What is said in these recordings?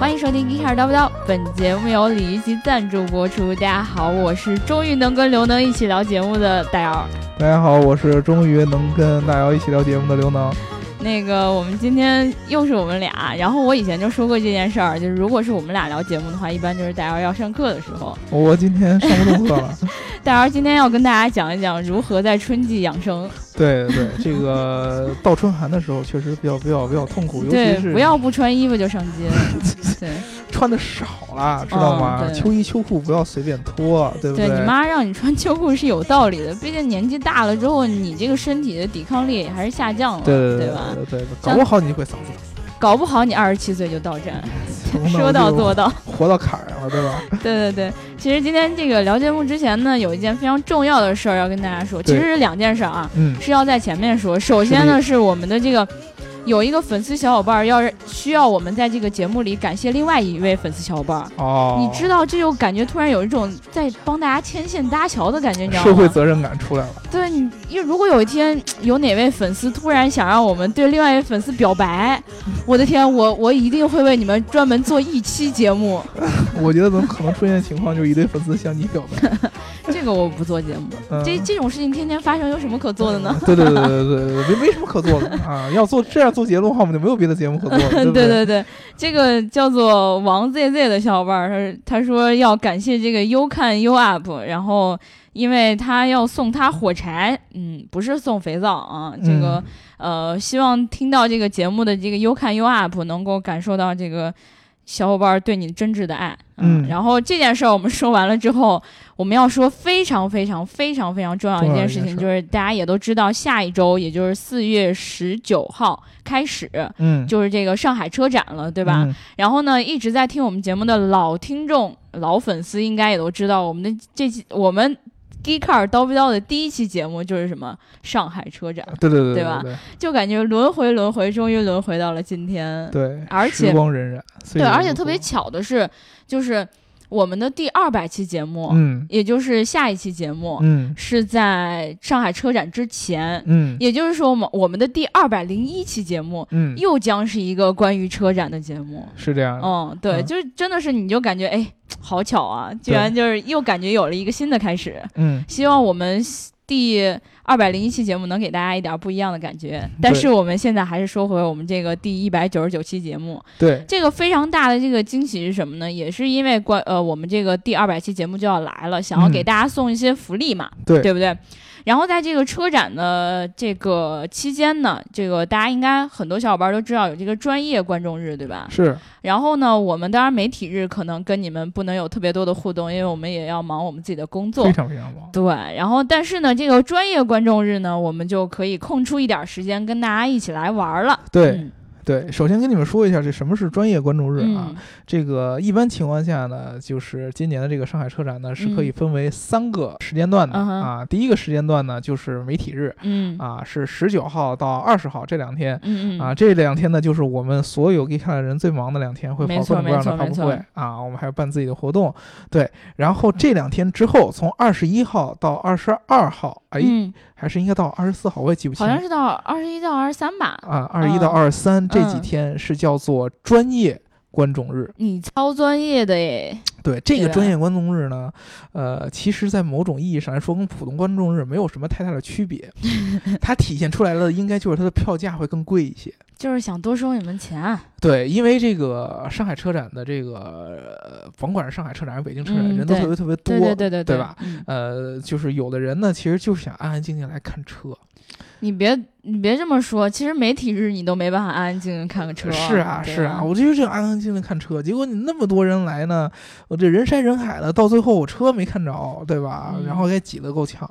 欢迎收听《一开始叨不叨》，本节目由李一奇赞助播出。大家好，我是终于能跟刘能一起聊节目的大姚。大家好，我是终于能跟大姚一起聊节目的刘能。那个，我们今天又是我们俩。然后我以前就说过这件事儿，就是如果是我们俩聊节目的话，一般就是大姚要上课的时候。我今天上不动课了。大姚今天要跟大家讲一讲如何在春季养生。对对，这个到春寒的时候确实比较比较比较痛苦，尤其是不要不穿衣服就上街。对。穿的少了，知道吗？秋衣秋裤不要随便脱，对不对？对你妈让你穿秋裤是有道理的，毕竟年纪大了之后，你这个身体的抵抗力还是下降了，对对吧？对，搞不好你会嗓子疼搞不好你二十七岁就到站，说到做到，活到坎上了，对吧？对对对，其实今天这个聊节目之前呢，有一件非常重要的事儿要跟大家说，其实是两件事啊，嗯，是要在前面说。首先呢，是我们的这个。有一个粉丝小伙伴要需要我们在这个节目里感谢另外一位粉丝小伙伴哦，你知道这就感觉突然有一种在帮大家牵线搭桥的感觉，你知道吗？社会责任感出来了。对你，因为如果有一天有哪位粉丝突然想让我们对另外一位粉丝表白，我的天，我我一定会为你们专门做一期节目。我觉得怎么可能出现情况就是一堆粉丝向你表白？这个我不做节目，这这种事情天天发生，有什么可做的呢？对对对对对对，没没什么可做的啊！要做这样做节目的话，我们就没有别的节目可做。对对对，这个叫做王 zz 的小伙伴，他他说要感谢这个优看优 up，然后因为他要送他火柴，嗯，不是送肥皂啊，这个呃，希望听到这个节目的这个优看优 up 能够感受到这个。小伙伴对你真挚的爱，嗯，然后这件事儿我们说完了之后，我们要说非常非常非常非常重要一件事情，就是大家也都知道，下一周也就是四月十九号开始，嗯，就是这个上海车展了，对吧？然后呢，一直在听我们节目的老听众、老粉丝应该也都知道，我们的这期我们。G e Car 刀不刀的第一期节目就是什么上海车展，对对对，对吧？就感觉轮回轮回，终于轮回到了今天。对，而且时光荏苒。对，而且特别巧的是，就是我们的第二百期节目，嗯，也就是下一期节目，嗯，是在上海车展之前，嗯，也就是说，我们我们的第二百零一期节目，嗯，又将是一个关于车展的节目。是这样。嗯，对，就是真的是，你就感觉哎。好巧啊！居然就是又感觉有了一个新的开始。嗯，希望我们第二百零一期节目能给大家一点不一样的感觉。但是我们现在还是说回我们这个第一百九十九期节目。对，这个非常大的这个惊喜是什么呢？也是因为关呃，我们这个第二百期节目就要来了，想要给大家送一些福利嘛，对对不对？然后在这个车展的这个期间呢，这个大家应该很多小伙伴都知道有这个专业观众日，对吧？是。然后呢，我们当然媒体日可能跟你们不能有特别多的互动，因为我们也要忙我们自己的工作，非常非常忙。对。然后，但是呢，这个专业观众日呢，我们就可以空出一点时间跟大家一起来玩了。对。对，首先跟你们说一下，这什么是专业观众日啊？这个一般情况下呢，就是今年的这个上海车展呢，是可以分为三个时间段的啊。第一个时间段呢，就是媒体日，嗯，啊，是十九号到二十号这两天，啊，这两天呢，就是我们所有给看的人最忙的两天，会跑各种各样的发布会啊，我们还要办自己的活动，对。然后这两天之后，从二十一号到二十二号，哎。还是应该到二十四号，我也记不清。好像是到二十一到二十三吧。啊，二十一到二十三这几天是叫做专业观众日。你超专业的耶。对这个专业观众日呢，呃，其实，在某种意义上来说，跟普通观众日没有什么太大的区别。它体现出来的应该就是它的票价会更贵一些。就是想多收你们钱。对，因为这个上海车展的这个，甭管是上海车展还是北京车展，人都特别特别多，对对对对吧？呃，就是有的人呢，其实就是想安安静静来看车。你别你别这么说，其实媒体日你都没办法安安静静看个车。是啊是啊，我就是安安静静看车，结果你那么多人来呢，我这人山人海的，到最后我车没看着，对吧？然后给挤得够呛。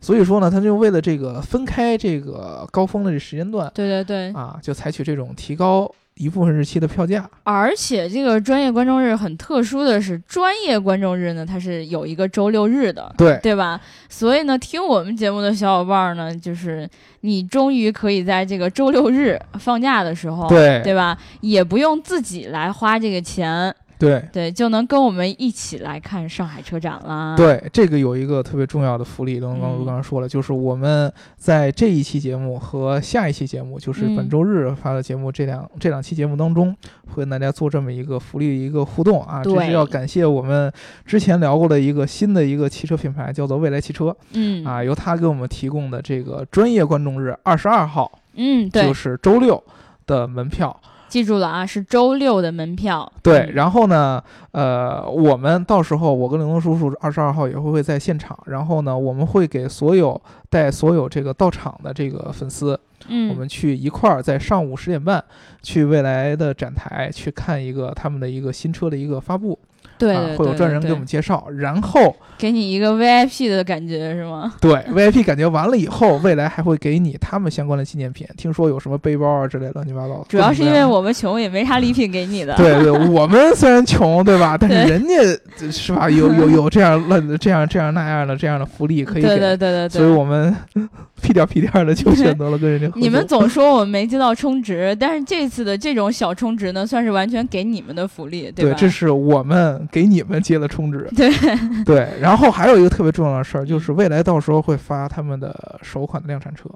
所以说呢，他就为了这个分开这个高峰的这时间段，对对对，啊，就采取这种提高。一部分日期的票价，而且这个专业观众日很特殊的是，专业观众日呢，它是有一个周六日的，对对吧？所以呢，听我们节目的小伙伴呢，就是你终于可以在这个周六日放假的时候，对对吧？也不用自己来花这个钱。对对，就能跟我们一起来看上海车展啦。对，这个有一个特别重要的福利，刚刚刚刚说了，就是我们在这一期节目和下一期节目，就是本周日发的节目，这两这两期节目当中，会跟大家做这么一个福利一个互动啊。这是要感谢我们之前聊过的一个新的一个汽车品牌，叫做未来汽车。嗯啊，由他给我们提供的这个专业观众日二十二号，嗯，对，就是周六的门票。记住了啊，是周六的门票。对，然后呢，呃，我们到时候我跟玲珑叔叔二十二号也会会在现场，然后呢，我们会给所有带所有这个到场的这个粉丝，嗯，我们去一块儿在上午十点半去未来的展台去看一个他们的一个新车的一个发布。对，会有专人给我们介绍，然后给你一个 VIP 的感觉是吗？对，VIP 感觉完了以后，未来还会给你他们相关的纪念品，听说有什么背包啊之类乱七八糟的。主要是因为我们穷，也没啥礼品给你的。对对，我们虽然穷，对吧？但是人家是吧？有有有这样乱这样这样那样的这样的福利可以给，对对对对。所以我们 屁颠屁颠的就选择了跟人家。你们总说我们没接到充值，但是这次的这种小充值呢，算是完全给你们的福利，对吧？对，这是我们。给你们接了充值，对 对，然后还有一个特别重要的事儿，就是未来到时候会发他们的首款的量产车，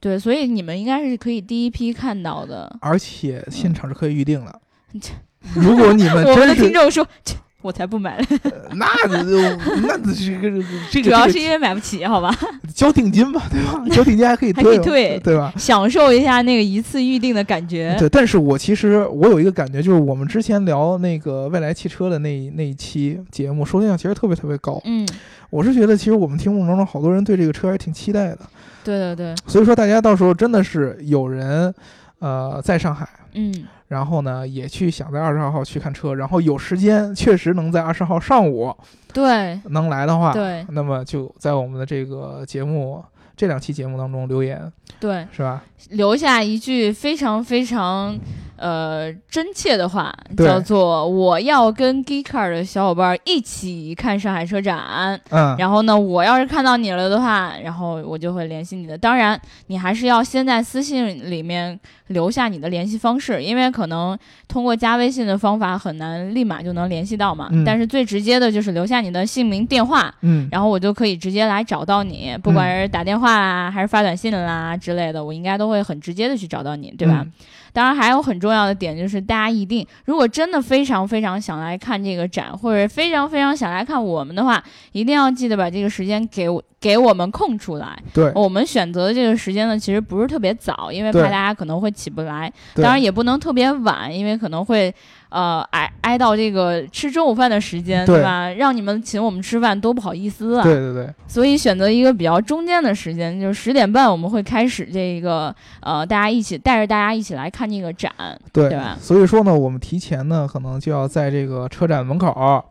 对，所以你们应该是可以第一批看到的，而且现场是可以预定的。如果你们 我们的听众说。我才不买那那这个 这个主要是因为买不起，好吧？交定金吧，对吧？交定金还可以还可以退，对吧？享受一下那个一次预定的感觉。对，但是我其实我有一个感觉，就是我们之前聊那个未来汽车的那那一期节目，收听量其实特别特别高。嗯，我是觉得其实我们听众当中好多人对这个车还挺期待的。对对对。所以说大家到时候真的是有人，呃，在上海，嗯。然后呢，也去想在二十二号去看车，然后有时间确实能在二十号上午，对，能来的话，对，那么就在我们的这个节目这两期节目当中留言，对，是吧？留下一句非常非常。呃，真切的话叫做我要跟 Geeker 的小伙伴一起看上海车展。嗯，然后呢，我要是看到你了的话，然后我就会联系你的。当然，你还是要先在私信里面留下你的联系方式，因为可能通过加微信的方法很难立马就能联系到嘛。嗯。但是最直接的就是留下你的姓名、电话。嗯。然后我就可以直接来找到你，不管是打电话啦，还是发短信啦之类的，我应该都会很直接的去找到你，对吧？当然，还有很重要的点就是，大家一定如果真的非常非常想来看这个展，或者非常非常想来看我们的话，一定要记得把这个时间给我给我们空出来。对，我们选择的这个时间呢，其实不是特别早，因为怕大家可能会起不来。当然，也不能特别晚，因为可能会。呃，挨挨到这个吃中午饭的时间，对吧？让你们请我们吃饭多不好意思啊！对对对。所以选择一个比较中间的时间，就是十点半，我们会开始这个呃，大家一起带着大家一起来看这个展，对吧？所以说呢，我们提前呢，可能就要在这个车展门口，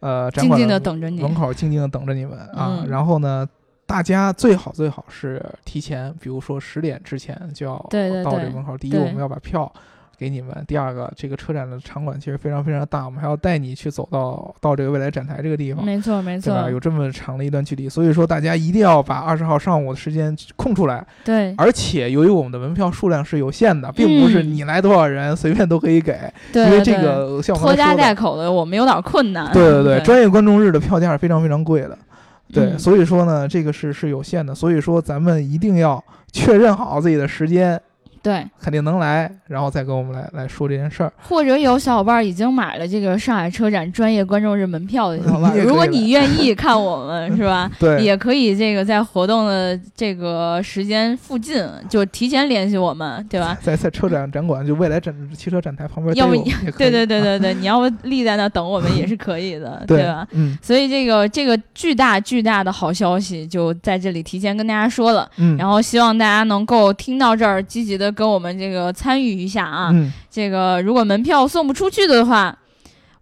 呃，静静的等着你，门口静静的等着你们啊。然后呢，大家最好最好是提前，比如说十点之前就要到这个门口。第一，我们要把票。给你们第二个，这个车展的场馆其实非常非常大，我们还要带你去走到到这个未来展台这个地方，没错没错，对吧？有这么长的一段距离，所以说大家一定要把二十号上午的时间空出来。对，而且由于我们的门票数量是有限的，并不是你来多少人随便都可以给，因为这个像拖家带口的，我们有点困难。对对对，专业观众日的票价是非常非常贵的，对，所以说呢，这个是是有限的，所以说咱们一定要确认好自己的时间。对，肯定能来，然后再跟我们来来说这件事儿。或者有小伙伴已经买了这个上海车展专业观众日门票的小伙伴，如果你愿意看我们，是吧？对，也可以这个在活动的这个时间附近就提前联系我们，对吧？在在车展展馆就未来展汽车展台旁边，要不对对对对对，你要不立在那等我们也是可以的，对吧？嗯。所以这个这个巨大巨大的好消息就在这里提前跟大家说了，嗯。然后希望大家能够听到这儿，积极的跟我们这个。参与一下啊！这个如果门票送不出去的话，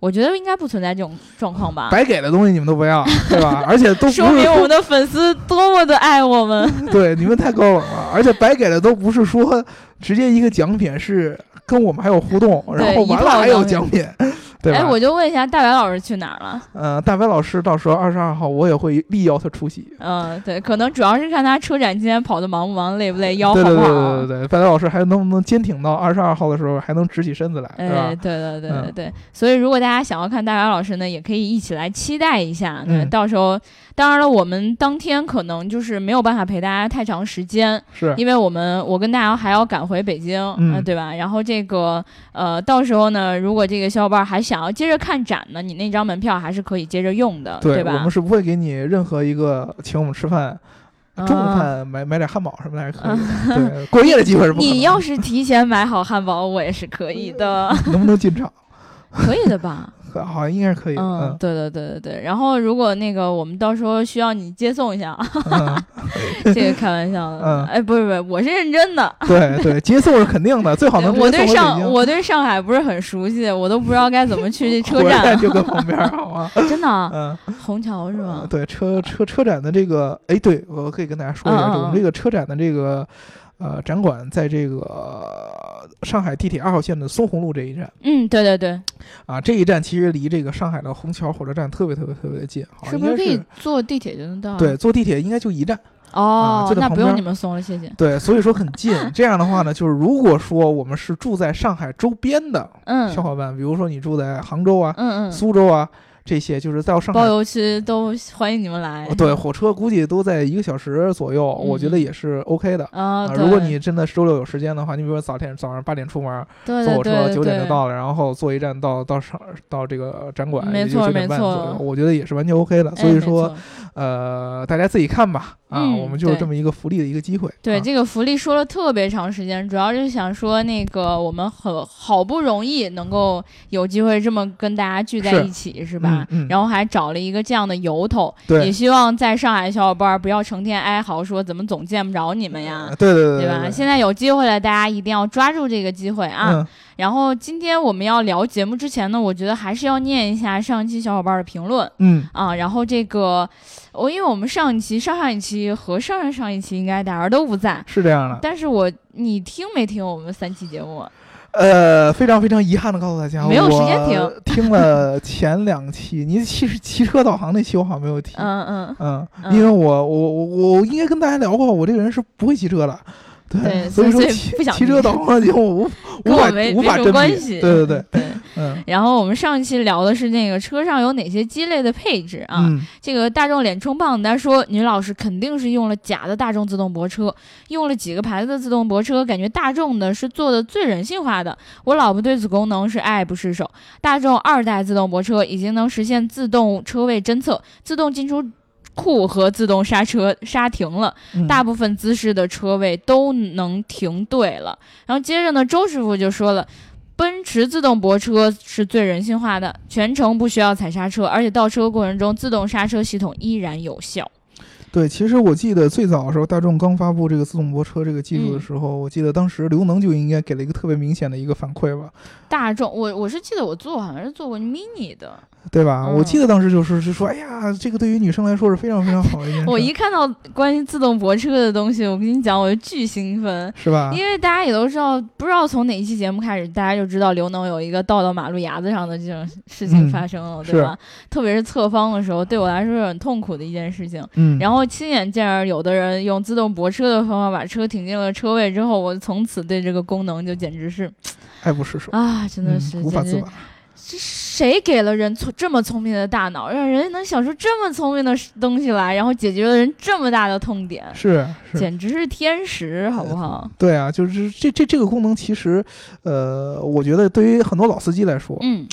我觉得应该不存在这种状况吧？白给的东西你们都不要，对吧？而且都说明我们的粉丝多么的爱我们。对，你们太高冷了，而且白给的都不是说直接一个奖品，是跟我们还有互动，然后完了还有奖品。对吧？哎，我就问一下，大白老师去哪儿了？呃，大白老师到时候二十二号我也会力邀他出席。嗯，对，可能主要是看他车展今天跑的忙不忙，累不累，腰好不好。对对对对对，大白老师还能不能坚挺到二十二号的时候还能直起身子来，对吧？对对对对对。所以如果大家想要看大白老师呢，也可以一起来期待一下。嗯，到时候。当然了，我们当天可能就是没有办法陪大家太长时间，是因为我们我跟大家还要赶回北京，嗯，对吧？然后这个呃，到时候呢，如果这个小伙伴还想要接着看展呢，你那张门票还是可以接着用的，对吧？我们是不会给你任何一个请我们吃饭、中午饭买买点汉堡什么的，还是可以的。对，过夜的机会是不？你要是提前买好汉堡，我也是可以的。能不能进场？可以的吧？好像应该是可以。嗯，对对对对对。然后如果那个我们到时候需要你接送一下，这个开玩笑的。嗯，哎，不是不是，我是认真的。对对，接送是肯定的，最好能我对上我对上海不是很熟悉，我都不知道该怎么去这 车站。就搁旁边，好吗？真的？嗯，虹桥是吗？对，车车车展的这个，哎，对我可以跟大家说一下，我们这个车展的这个。呃，展馆在这个上海地铁二号线的松虹路这一站。嗯，对对对。啊，这一站其实离这个上海的虹桥火车站特别特别特别的近，是不是可以坐地铁就能到？对，坐地铁应该就一站。哦，那不用你们送了，谢谢。对，所以说很近。这样的话呢，就是如果说我们是住在上海周边的小伙伴，比如说你住在杭州啊，嗯嗯，苏州啊。这些就是到上海包邮区都欢迎你们来。对，火车估计都在一个小时左右，我觉得也是 OK 的啊。如果你真的周六有时间的话，你比如说早天早上八点出门，坐火车九点就到了，然后坐一站到到上到这个展馆，没错没错，我觉得也是完全 OK 的。所以说，呃，大家自己看吧。啊，我们就是这么一个福利的一个机会。对，这个福利说了特别长时间，主要是想说那个我们很好不容易能够有机会这么跟大家聚在一起，是吧？然后还找了一个这样的由头，也希望在上海的小伙伴不要成天哀嚎说怎么总见不着你们呀？对对对，对吧？现在有机会了，大家一定要抓住这个机会啊！然后今天我们要聊节目之前呢，我觉得还是要念一下上一期小伙伴的评论。嗯啊，然后这个我因为我们上一期、上上一期和上上上一期应该大家都不在，是这样的。但是我你听没听我们三期节目？呃，非常非常遗憾的告诉大家，没有时间听。听了前两期，你其实骑车导航那期我好像没有听。嗯嗯嗯，因为我我我我应该跟大家聊过，我这个人是不会骑车的。对，所以说骑骑车导航就无 无法无法证关系。对对对对，嗯。然后我们上一期聊的是那个车上有哪些鸡肋的配置啊？这个大众脸充胖子说，女老师肯定是用了假的大众自动泊车，用了几个牌子的自动泊车，感觉大众的是做的最人性化的。我老婆对此功能是爱不释手。大众二代自动泊车已经能实现自动车位侦测、自动进出。库和自动刹车刹停了，大部分姿势的车位都能停对了。然后接着呢，周师傅就说了，奔驰自动泊车是最人性化的，全程不需要踩刹车，而且倒车过程中自动刹车系统依然有效。对，其实我记得最早的时候，大众刚发布这个自动泊车这个技术的时候，我记得当时刘能就应该给了一个特别明显的一个反馈吧。大众，我我是记得我坐好像是坐过 mini 的。对吧？我记得当时就是是说，哎呀，这个对于女生来说是非常非常好的一件事。我一看到关于自动泊车的东西，我跟你讲，我就巨兴奋，是吧？因为大家也都知道，不知道从哪一期节目开始，大家就知道刘能有一个倒到马路牙子上的这种事情发生了，对吧？特别是侧方的时候，对我来说是很痛苦的一件事情。嗯。然后亲眼见着有的人用自动泊车的方法把车停进了车位之后，我从此对这个功能就简直是爱不释手啊！真的是无法自拔。这谁给了人聪这么聪明的大脑，让人能想出这么聪明的东西来，然后解决了人这么大的痛点？是，简直是天使，好不好？对啊，就是这这这个功能，其实，呃，我觉得对于很多老司机来说，嗯，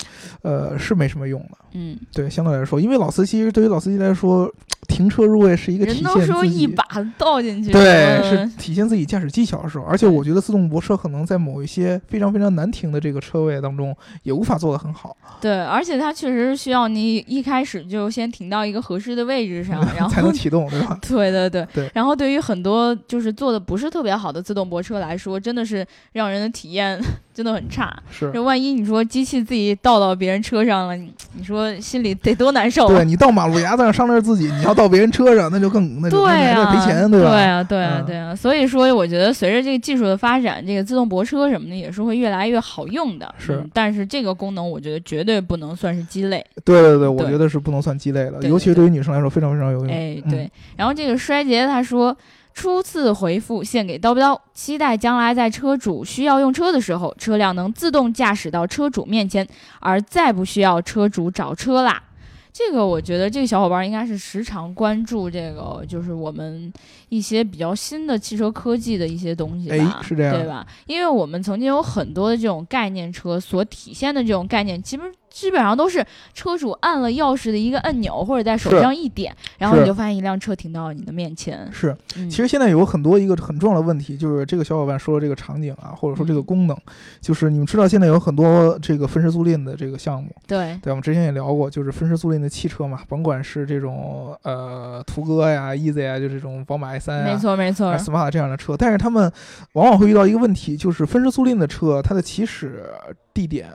呃，是没什么用的。嗯，对，相对来说，因为老司机对于老司机来说，停车入位是一个体现，人都说一把倒进去，对，是体现自己驾驶技巧的时候。而且我觉得自动泊车可能在某一些非常非常难停的这个车位当中，也无法做得很好。对，而且它确实需要你一开始就先停到一个合适的位置上，然 后才能启动，对吧？对对对对。然后对于很多就是做的不是特别好的自动泊车来说，真的是让人的体验。真的很差。是，这万一你说机器自己倒到别人车上了，你你说心里得多难受？对你倒马路牙子上上那自己，你要到别人车上，那就更那对啊，赔钱对吧？对啊，对啊，对啊。所以说，我觉得随着这个技术的发展，这个自动泊车什么的也是会越来越好用的。是，但是这个功能我觉得绝对不能算是鸡肋。对对对，我觉得是不能算鸡肋的，尤其对于女生来说非常非常有用。哎，对。然后这个衰竭他说。初次回复献给叨不叨，期待将来在车主需要用车的时候，车辆能自动驾驶到车主面前，而再不需要车主找车啦。这个我觉得这个小伙伴应该是时常关注这个，就是我们一些比较新的汽车科技的一些东西吧，是这样，对吧？因为我们曾经有很多的这种概念车所体现的这种概念，基本。基本上都是车主按了钥匙的一个按钮，或者在手上一点，然后你就发现一辆车停到了你的面前。是，其实现在有很多一个很重要的问题，就是这个小伙伴说的这个场景啊，或者说这个功能，就是你们知道现在有很多这个分时租赁的这个项目。对，对，我们之前也聊过，就是分时租赁的汽车嘛，甭管是这种呃途歌呀、easy 啊，就这种宝马 i 三啊，没错没错，smart 这样的车，但是他们往往会遇到一个问题，就是分时租赁的车，它的起始地点。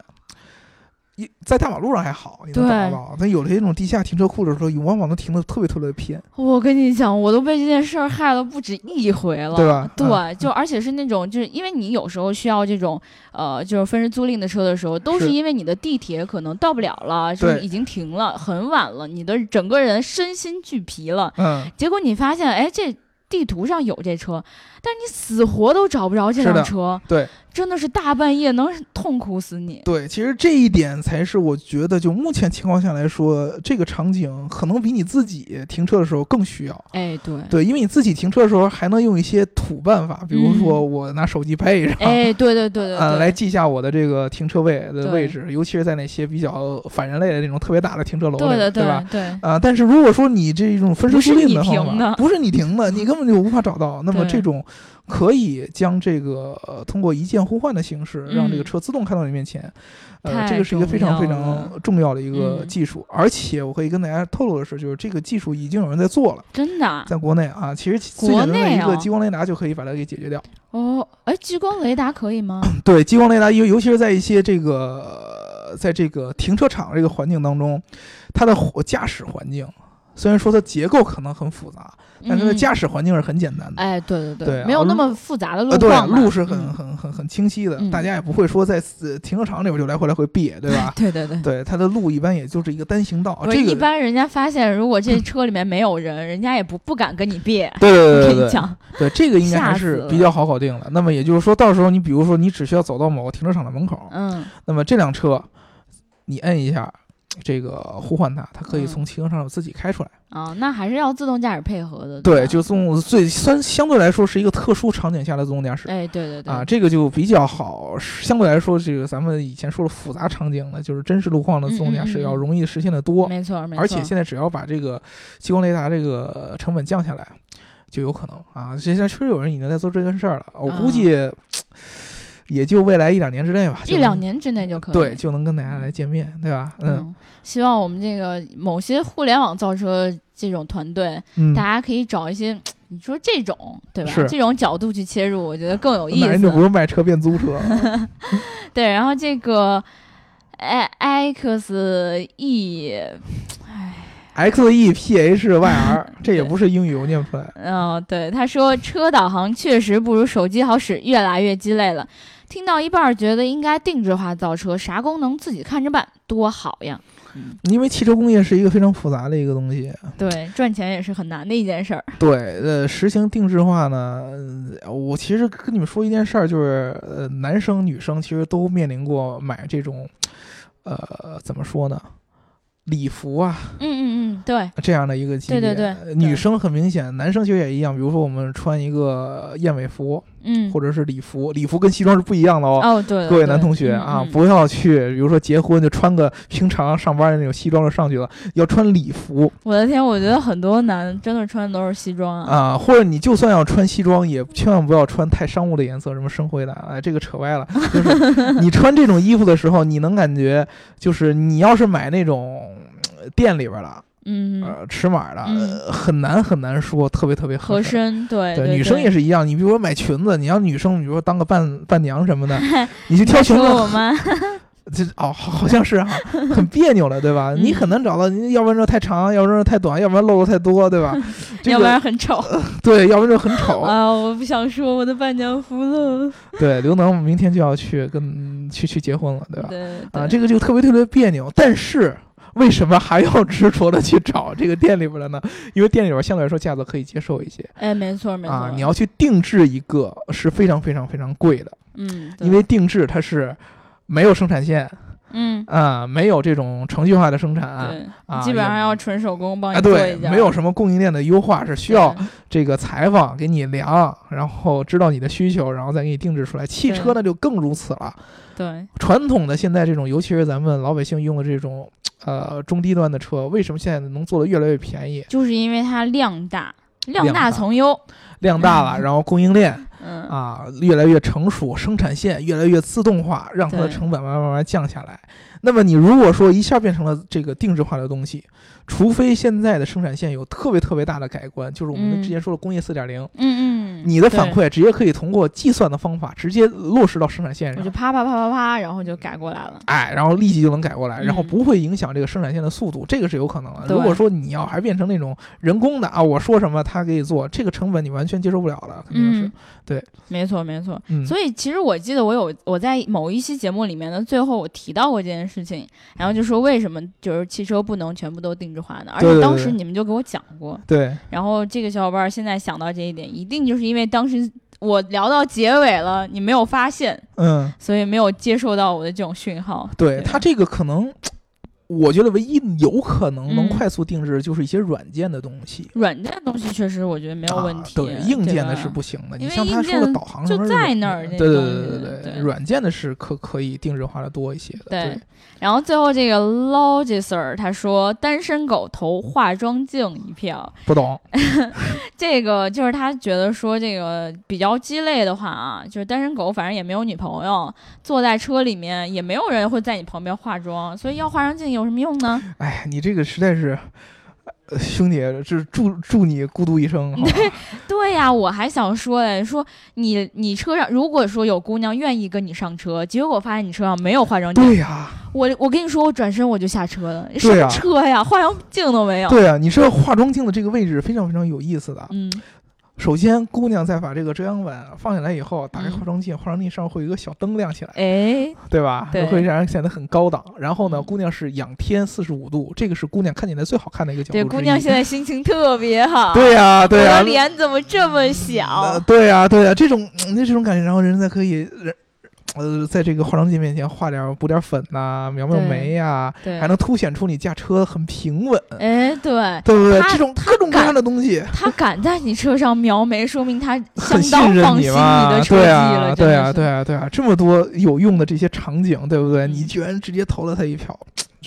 在大马路上还好，你能找到。但有的那种地下停车库的时候，往往都停的特别特别偏。我跟你讲，我都被这件事儿害了不止一回了，对吧？对，就而且是那种，就是因为你有时候需要这种，呃，就是分时租赁的车的时候，都是因为你的地铁可能到不了了，就是已经停了，很晚了，你的整个人身心俱疲了。嗯。结果你发现，哎，这地图上有这车，但是你死活都找不着这辆车。对。真的是大半夜能痛苦死你。对，其实这一点才是我觉得，就目前情况下来说，这个场景可能比你自己停车的时候更需要。哎，对，对，因为你自己停车的时候还能用一些土办法，比如说我拿手机拍一张，哎，对对对对，呃，来记下我的这个停车位的位置，尤其是在那些比较反人类的那种特别大的停车楼里，对吧？对。啊，但是如果说你这种分时租赁的话，不是你停的，你根本就无法找到。那么这种。可以将这个呃通过一键呼唤的形式，让这个车自动开到你面前，呃，这个是一个非常非常重要的一个技术。而且我可以跟大家透露的是，就是这个技术已经有人在做了，真的，在国内啊，其实最简单的一个激光雷达就可以把它给解决掉。哦，哎，激光雷达可以吗？对，激光雷达尤尤其是在一些这个在这个停车场这个环境当中，它的驾驶环境。虽然说它结构可能很复杂，但它的驾驶环境是很简单的。哎，对对对，没有那么复杂的路况。对，路是很很很很清晰的，大家也不会说在停车场里边就来回来回别，对吧？对对对。对，它的路一般也就是一个单行道。这个一般人家发现如果这车里面没有人，人家也不不敢跟你别。对对对对对。对，这个应该还是比较好搞定的。那么也就是说到时候你比如说你只需要走到某个停车场的门口，嗯，那么这辆车你摁一下。这个呼唤它，它可以从汽车上自己开出来啊。那还是要自动驾驶配合的。对，就自动最相相对来说是一个特殊场景下的自动驾驶。哎，对对对。啊，这个就比较好。相对来说，这个咱们以前说的复杂场景呢，就是真实路况的自动驾驶要容易实现的多。没错，没错。而且现在只要把这个激光雷达这个成本降下来，就有可能啊。现在确实有人已经在做这件事儿了。我估计。也就未来一两年之内吧，一两年之内就可以，对，就能跟大家来见面，对吧？嗯，希望我们这个某些互联网造车这种团队，大家可以找一些，你说这种对吧？这种角度去切入，我觉得更有意思。人就不用卖车变租车。对，然后这个 x e，哎，x e p h y r，这也不是英语，我念不出来。嗯，对，他说车导航确实不如手机好使，越来越鸡肋了。听到一半，觉得应该定制化造车，啥功能自己看着办，多好呀！嗯因为汽车工业是一个非常复杂的一个东西，对，赚钱也是很难的一件事儿。对，呃，实行定制化呢，我其实跟你们说一件事儿，就是呃，男生女生其实都面临过买这种，呃，怎么说呢？礼服啊，嗯嗯嗯，对，这样的一个级别，对对对，女生很明显，男生其实也一样。比如说我们穿一个燕尾服，嗯，或者是礼服，礼服跟西装是不一样的哦。哦，对，各位男同学啊，不要去，比如说结婚就穿个平常上班的那种西装就上去了，要穿礼服。我的天，我觉得很多男真的穿的都是西装啊。啊，或者你就算要穿西装，也千万不要穿太商务的颜色，什么深灰的，哎，这个扯歪了。就是 你穿这种衣服的时候，你能感觉，就是你要是买那种。店里边了嗯呃尺码的，很难很难说特别特别合身。对对，女生也是一样。你比如说买裙子，你要女生，比如说当个伴伴娘什么的，你去挑裙子。我吗？这哦，好像是哈，很别扭了，对吧？你很难找到，你要不然就太长，要不然太短，要不然露露太多，对吧？要不然很丑。对，要不然就很丑。啊，我不想说我的伴娘服了。对，刘能明天就要去跟去去结婚了，对吧？对。啊，这个就特别特别别扭。但是为什么还要执着的去找这个店里边的呢？因为店里边相对来说价格可以接受一些。哎，没错没错。啊，你要去定制一个是非常非常非常贵的。嗯。因为定制它是。没有生产线，嗯啊，没有这种程序化的生产，啊，基本上要纯手工帮你做一对，没有什么供应链的优化，是需要这个裁缝给你量，然后知道你的需求，然后再给你定制出来。汽车那就更如此了，对，传统的现在这种，尤其是咱们老百姓用的这种，呃，中低端的车，为什么现在能做的越来越便宜？就是因为它量大，量大从优，量大了，然后供应链。嗯啊，越来越成熟，生产线越来越自动化，让它的成本慢慢慢慢降下来。那么你如果说一下变成了这个定制化的东西。除非现在的生产线有特别特别大的改观，就是我们之前说的工业四点零，嗯嗯，你的反馈直接可以通过计算的方法直接落实到生产线上，就啪啪啪啪啪，然后就改过来了，哎，然后立即就能改过来，然后不会影响这个生产线的速度，这个是有可能的。如果说你要还变成那种人工的啊，我说什么他给你做，这个成本你完全接受不了了，肯定是对，没错没错。所以其实我记得我有我在某一期节目里面的最后我提到过这件事情，然后就说为什么就是汽车不能全部都定制化呢。而且当时你们就给我讲过，对。然后这个小伙伴现在想到这一点，一定就是因为当时我聊到结尾了，你没有发现，嗯，所以没有接受到我的这种讯号。对他这个可能。我觉得唯一有可能能快速定制就是一些软件的东西。软件东西确实我觉得没有问题。对，硬件的是不行的。你像他说的导航就在那儿。对对对对对，软件的是可可以定制化的多一些的。对。然后最后这个 Logiser 他说单身狗投化妆镜一票。不懂。这个就是他觉得说这个比较鸡肋的话啊，就是单身狗反正也没有女朋友，坐在车里面也没有人会在你旁边化妆，所以要化妆镜有。有什么用呢？哎，你这个实在是，兄弟，这祝祝你孤独一生。对 对呀，我还想说哎，说你你车上如果说有姑娘愿意跟你上车，结果发现你车上没有化妆镜，对呀，我我跟你说，我转身我就下车了。什么车呀？化妆镜都没有。对呀，你知道化妆镜的这个位置非常非常有意思的。嗯。首先，姑娘在把这个遮阳板放下来以后，打开化妆镜，化妆镜上会有一个小灯亮起来，哎，对吧？对，会让人显得很高档。然后呢，姑娘是仰天四十五度，这个是姑娘看起来最好看的一个角度。对，姑娘现在心情特别好。对呀，对呀。我的脸怎么这么小？对呀，对呀，这种那这种感觉，然后人才可以人。呃，在这个化妆镜面前画点补点粉呐，描描眉呀，还能凸显出你驾车很平稳。哎，对，对不对？这种各种各样的东西，他敢在你车上描眉，说明他 很信任你嘛？对啊，对啊，对啊，对啊，这么多有用的这些场景，对不对？你居然直接投了他一票。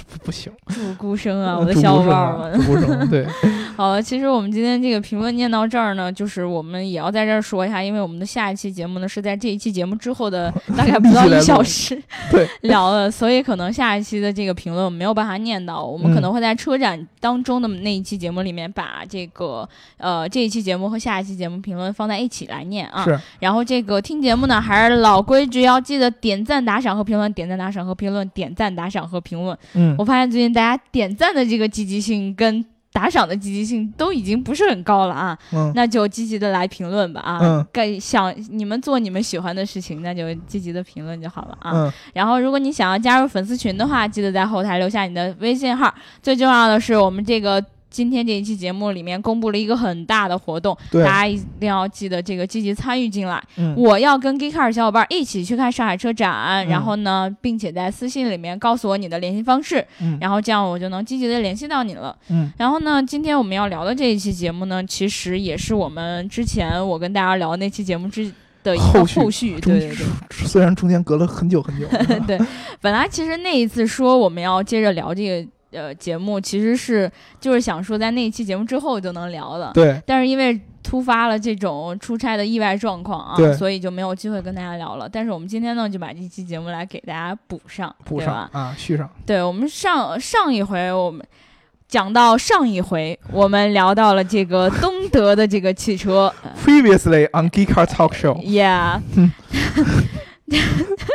不 不行，祝孤生啊，我的小伙伴们，祝孤生对。好了，其实我们今天这个评论念到这儿呢，就是我们也要在这儿说一下，因为我们的下一期节目呢是在这一期节目之后的大概不到一小时对聊了，所以可能下一期的这个评论没有办法念到，我们可能会在车展当中的那一期节目里面把这个呃这一期节目和下一期节目评论放在一起来念啊。是。然后这个听节目呢还是老规矩，要记得点赞、打赏和评论，点赞、打赏和评论，点赞、打赏和评论。嗯。我发现最近大家点赞的这个积极性跟打赏的积极性都已经不是很高了啊，嗯，那就积极的来评论吧啊，嗯，该想你们做你们喜欢的事情，那就积极的评论就好了啊，嗯，然后如果你想要加入粉丝群的话，记得在后台留下你的微信号，最重要的是我们这个。今天这一期节目里面公布了一个很大的活动，大家一定要记得这个积极参与进来。我要跟 g e e k a r 小伙伴一起去看上海车展，然后呢，并且在私信里面告诉我你的联系方式，然后这样我就能积极的联系到你了。嗯，然后呢，今天我们要聊的这一期节目呢，其实也是我们之前我跟大家聊那期节目之的一个后续。对对对，虽然中间隔了很久很久。对，本来其实那一次说我们要接着聊这个。呃，节目其实是就是想说在那一期节目之后就能聊的，对。但是因为突发了这种出差的意外状况啊，所以就没有机会跟大家聊了。但是我们今天呢，就把这期节目来给大家补上，补上啊，续上。对我们上上一回我们讲到上一回，我们聊到了这个东德的这个汽车。Previously on Geek Car Talk Show。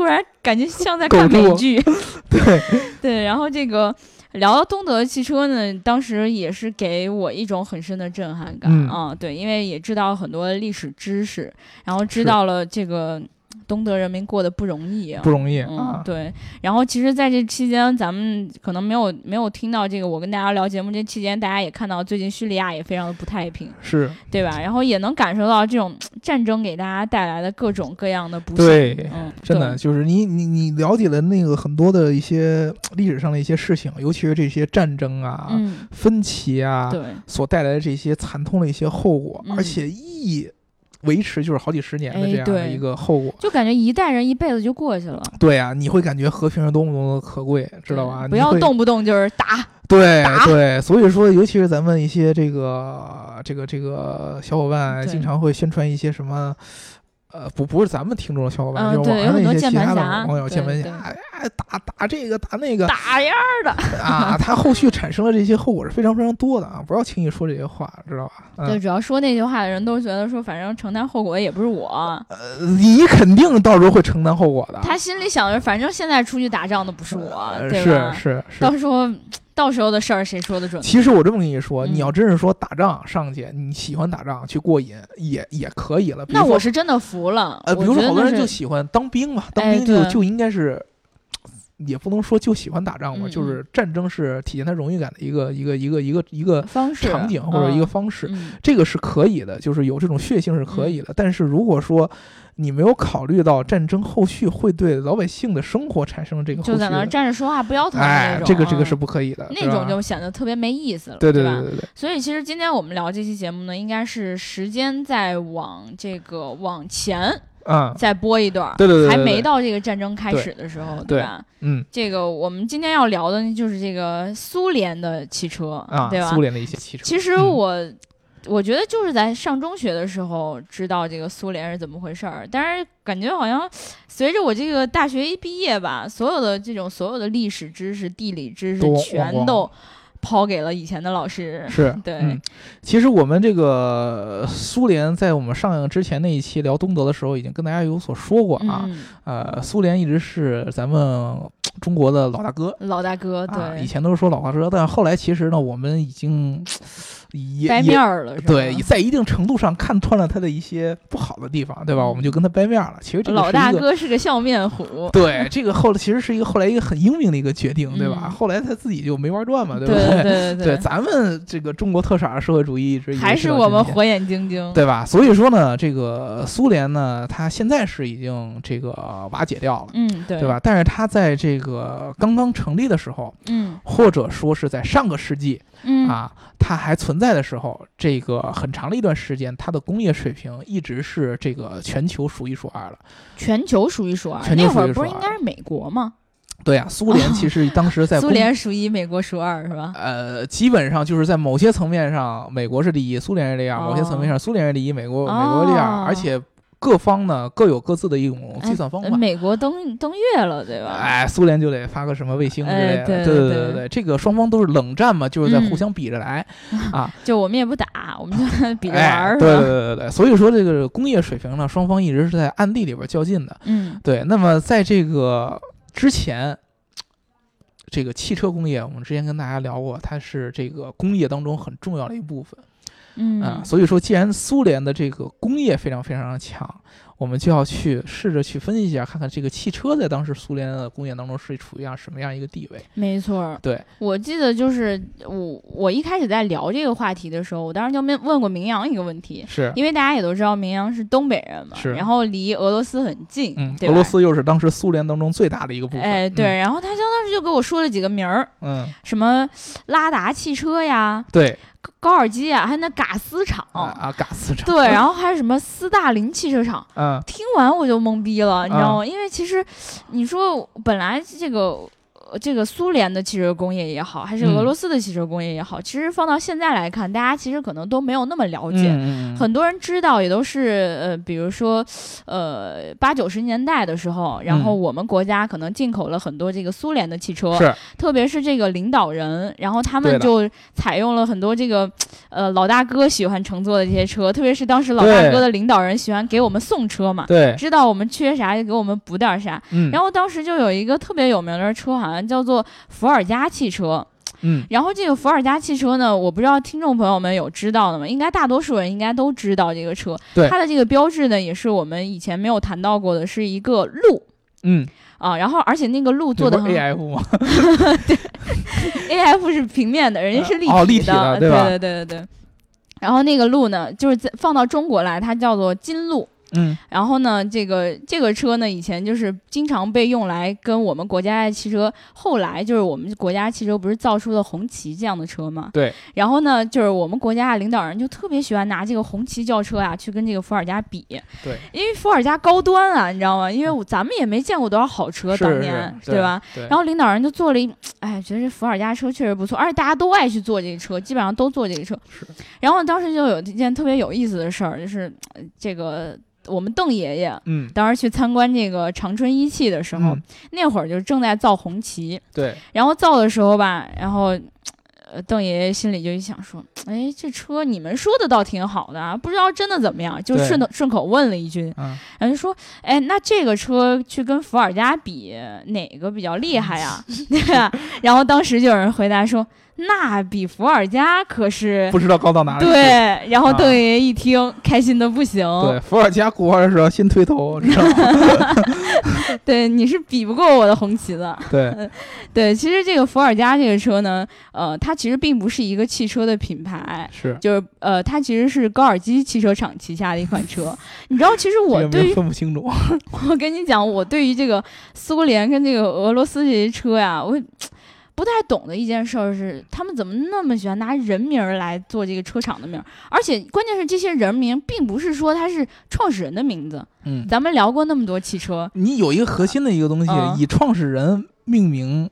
突然感觉像在 看美剧。对对，然后这个聊到东德汽车呢，当时也是给我一种很深的震撼感啊。对，因为也知道很多历史知识，然后知道了这个。东德人民过得不容易啊，不容易啊。对，然后其实在这期间，咱们可能没有没有听到这个。我跟大家聊节目这期间，大家也看到最近叙利亚也非常的不太平，是对吧？然后也能感受到这种战争给大家带来的各种各样的不幸。对，真的就是你你你了解了那个很多的一些历史上的一些事情，尤其是这些战争啊、分歧啊，对所带来的这些惨痛的一些后果，而且意义。维持就是好几十年的这样的一个后果，就感觉一代人一辈子就过去了。对啊，你会感觉和平是多么多么可贵，知道吧？不要动不动就是打。对对，所以说，尤其是咱们一些这个这个这个小伙伴，经常会宣传一些什么。呃，不，不是咱们听众的小伙伴，就是网上那些其他的网友键盘侠，哎，打打这个打那个，打样的 啊，他后续产生的这些后果是非常非常多的啊，不要轻易说这些话，知道吧？对，主要说那句话的人都觉得说，反正承担后果也不是我，呃，你肯定到时候会承担后果的。他心里想着，反正现在出去打仗的不是我，对吧？是是是，到时候。到时候的事儿谁说的准？其实我这么跟你说，你要真是说打仗上去，你喜欢打仗去过瘾也也可以了。那我是真的服了。呃，比如说好多人就喜欢当兵嘛，当兵就就应该是，也不能说就喜欢打仗嘛，就是战争是体现他荣誉感的一个一个一个一个一个方式场景或者一个方式，这个是可以的，就是有这种血性是可以的。但是如果说，你没有考虑到战争后续会对老百姓的生活产生这个，就在那站着说话不腰疼那种，这个这个是不可以的，那种就显得特别没意思了，对对对对对。所以其实今天我们聊这期节目呢，应该是时间在往这个往前，嗯，再播一段，对对对，还没到这个战争开始的时候，对吧？嗯，这个我们今天要聊的就是这个苏联的汽车啊，对吧？苏联的一些汽车，其实我。我觉得就是在上中学的时候知道这个苏联是怎么回事儿，但是感觉好像随着我这个大学一毕业吧，所有的这种所有的历史知识、地理知识全都抛给了以前的老师。是对，其实我们这个苏联在我们上映之前那一期聊东德的时候，已经跟大家有所说过啊。呃，苏联一直是咱们中国的老大哥，老大哥。对，以前都是说老大哥，但后来其实呢，我们已经。也掰面了，对，在一定程度上看穿了他的一些不好的地方，对吧？我们就跟他掰面了。其实这个老大哥是个笑面虎。对，这个后来其实是一个后来一个很英明的一个决定，对吧？后来他自己就没玩转嘛，对不对？对对对。对，咱们这个中国特色社会主义一直还是我们火眼金睛，对吧？所以说呢，这个苏联呢，它现在是已经这个瓦解掉了，嗯，对，对吧？但是它在这个刚刚成立的时候，嗯，或者说是在上个世纪。嗯啊，它还存在的时候，这个很长的一段时间，它的工业水平一直是这个全球数一数二了。全球数一数二，那会儿不是应该是美国吗？对呀，苏联其实当时在 苏联数一，美国数二，是吧？呃，基本上就是在某些层面上，美国是第一，苏联是第二；某些层面上，苏联是第一，美国美国第二，而且。各方呢各有各自的一种计算方法。美国登登月了，对吧？哎，苏联就得发个什么卫星之类的。对对对对对，这个双方都是冷战嘛，就是在互相比着来 啊。就我们也不打，我们就 比着玩儿，对对对对对。所以说这个工业水平呢，双方一直是在暗地里边较劲的。嗯，对。那么在这个之前，这个汽车工业，我们之前跟大家聊过，它是这个工业当中很重要的一部分。嗯啊，所以说，既然苏联的这个工业非常非常的强。我们就要去试着去分析一下，看看这个汽车在当时苏联的工业当中是处于样什么样一个地位。没错，对我记得就是我我一开始在聊这个话题的时候，我当时就问问过明阳一个问题，是因为大家也都知道明阳是东北人嘛，是，然后离俄罗斯很近，嗯，俄罗斯又是当时苏联当中最大的一个部分，哎，对，然后他相当时就给我说了几个名儿，嗯，什么拉达汽车呀，对。高尔基啊，还有那嘎斯厂啊，嘎斯厂。对，然后还有什么斯大林汽车厂，嗯，听完我就懵逼了，你知道吗？因为其实你说本来这个这个苏联的汽车工业也好，还是俄罗斯的汽车工业也好，其实放到现在来看，大家其实可能都没有那么了解。很多人知道也都是呃，比如说呃八九十年代的时候，然后我们国家可能进口了很多这个苏联的汽车，特别是这个领导人，然后他们就采用了很多这个呃老大哥喜欢乘坐的这些车，特别是当时老大哥的领导人喜欢给我们送车嘛，对，知道我们缺啥就给我们补点啥。然后当时就有一个特别有名的车，好像叫做伏尔加汽车。嗯，然后这个伏尔加汽车呢，我不知道听众朋友们有知道的吗？应该大多数人应该都知道这个车。对，它的这个标志呢，也是我们以前没有谈到过的，是一个鹿。嗯，啊，然后而且那个鹿做的 A F 吗？对，A F 是平面的，人家是立体的，对对对对对对。然后那个鹿呢，就是在放到中国来，它叫做金鹿。嗯，然后呢，这个这个车呢，以前就是经常被用来跟我们国家的汽车，后来就是我们国家汽车不是造出了红旗这样的车吗？对。然后呢，就是我们国家的领导人就特别喜欢拿这个红旗轿车啊，去跟这个伏尔加比。对。因为伏尔加高端啊，你知道吗？因为咱们也没见过多少好车，当年对吧？对。然后领导人就坐了一，哎，觉得这伏尔加车确实不错，而且大家都爱去坐这个车，基本上都坐这个车。是。然后当时就有一件特别有意思的事儿，就是这个。我们邓爷爷，嗯，当时去参观这个长春一汽的时候，那会儿就正在造红旗，对。然后造的时候吧，然后，呃，邓爷爷心里就一想说：“哎，这车你们说的倒挺好的，不知道真的怎么样。”就顺顺口问了一句，然后就说：“哎，那这个车去跟伏尔加比，哪个比较厉害呀？” 对吧然后当时就有人回答说。那比伏尔加可是不知道高到哪里。对，然后邓爷爷一听，开心的不行。对，伏尔加过弯的时候先推头，知道吗？对，你是比不过我的红旗的。对，对，其实这个伏尔加这个车呢，呃，它其实并不是一个汽车的品牌，是，就是呃，它其实是高尔基汽车厂旗下的一款车。你知道，其实我对于分不清楚。我跟你讲，我对于这个苏联跟这个俄罗斯这些车呀，我。不太懂的一件事儿是，他们怎么那么喜欢拿人名来做这个车厂的名？而且关键是，这些人名并不是说他是创始人的名字。嗯，咱们聊过那么多汽车，你有一个核心的一个东西，以创始人命名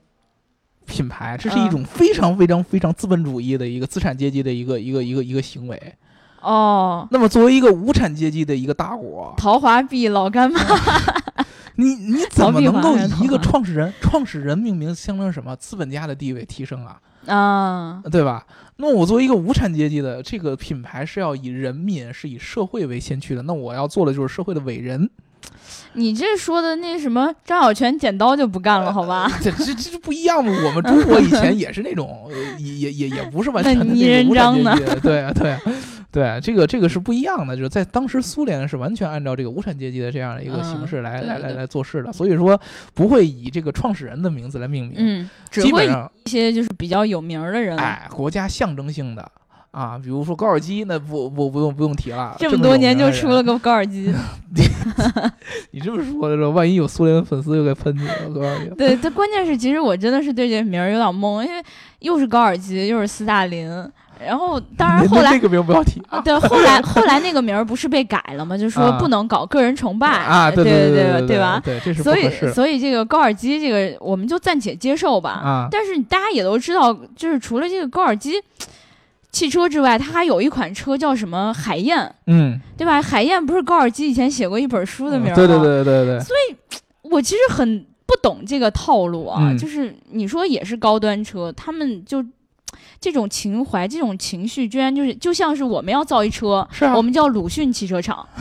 品牌，这是一种非常非常非常资本主义的一个资产阶级的一个一个一个一个行为。哦，那么作为一个无产阶级的一个大国，陶华碧老干妈。你你怎么能够以一个创始人 创始人命名，象征什么资本家的地位提升啊？啊，对吧？那我作为一个无产阶级的这个品牌是要以人民是以社会为先驱的，那我要做的就是社会的伟人。你这说的那什么张小泉剪刀就不干了，好吧？这这这不一样嘛？我们中国以前也是那种，也也也也不是完全的泥人张的，对对。对，这个这个是不一样的，就是在当时苏联是完全按照这个无产阶级的这样的一个形式来来来来做事的，所以说不会以这个创始人的名字来命名，嗯，基本上一些就是比较有名的人，哎，国家象征性的啊，比如说高尔基，那不不不用不用提了，这么多年就出了个高尔基，你这么说的，万一有苏联粉丝又该喷你了，高尔基。对，这关键是其实我真的是对这名儿有点懵，因为又是高尔基，又是斯大林。然后，当然后来那个名不要提。对，后来 后来那个名儿不是被改了吗？就说不能搞个人崇拜啊，对对对对吧？对，这是所以所以这个高尔基这个我们就暂且接受吧。啊，但是大家也都知道，就是除了这个高尔基汽车之外，它还有一款车叫什么海燕，嗯，对吧？海燕不是高尔基以前写过一本书的名吗？对对对对对。所以，我其实很不懂这个套路啊，就是你说也是高端车，他们就。这种情怀，这种情绪，居然就是就像是我们要造一车，是我们叫鲁迅汽车厂。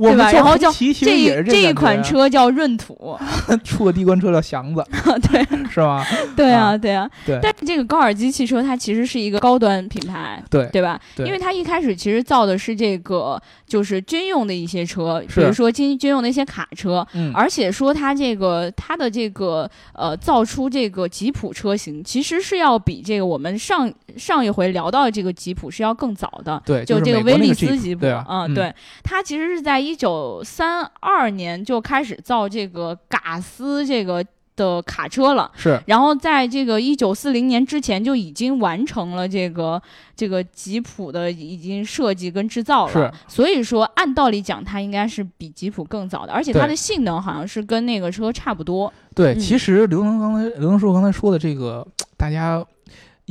对吧？然后叫这这一款车叫闰土，出个地关车叫祥子，对，是吧？对啊，对啊，对。但是这个高尔基汽车它其实是一个高端品牌，对，对吧？因为它一开始其实造的是这个就是军用的一些车，比如说军军用的一些卡车，嗯，而且说它这个它的这个呃造出这个吉普车型，其实是要比这个我们上上一回聊到的这个吉普是要更早的，对，就这个威利斯吉普，嗯，对，它其实是在一九三二年就开始造这个嘎斯这个的卡车了。是，然后在这个一九四零年之前就已经完成了这个这个吉普的已经设计跟制造了。是，所以说按道理讲，它应该是比吉普更早的，而且它的性能好像是跟那个车差不多。对，其实刘能刚才刘能叔刚才说的这个，大家。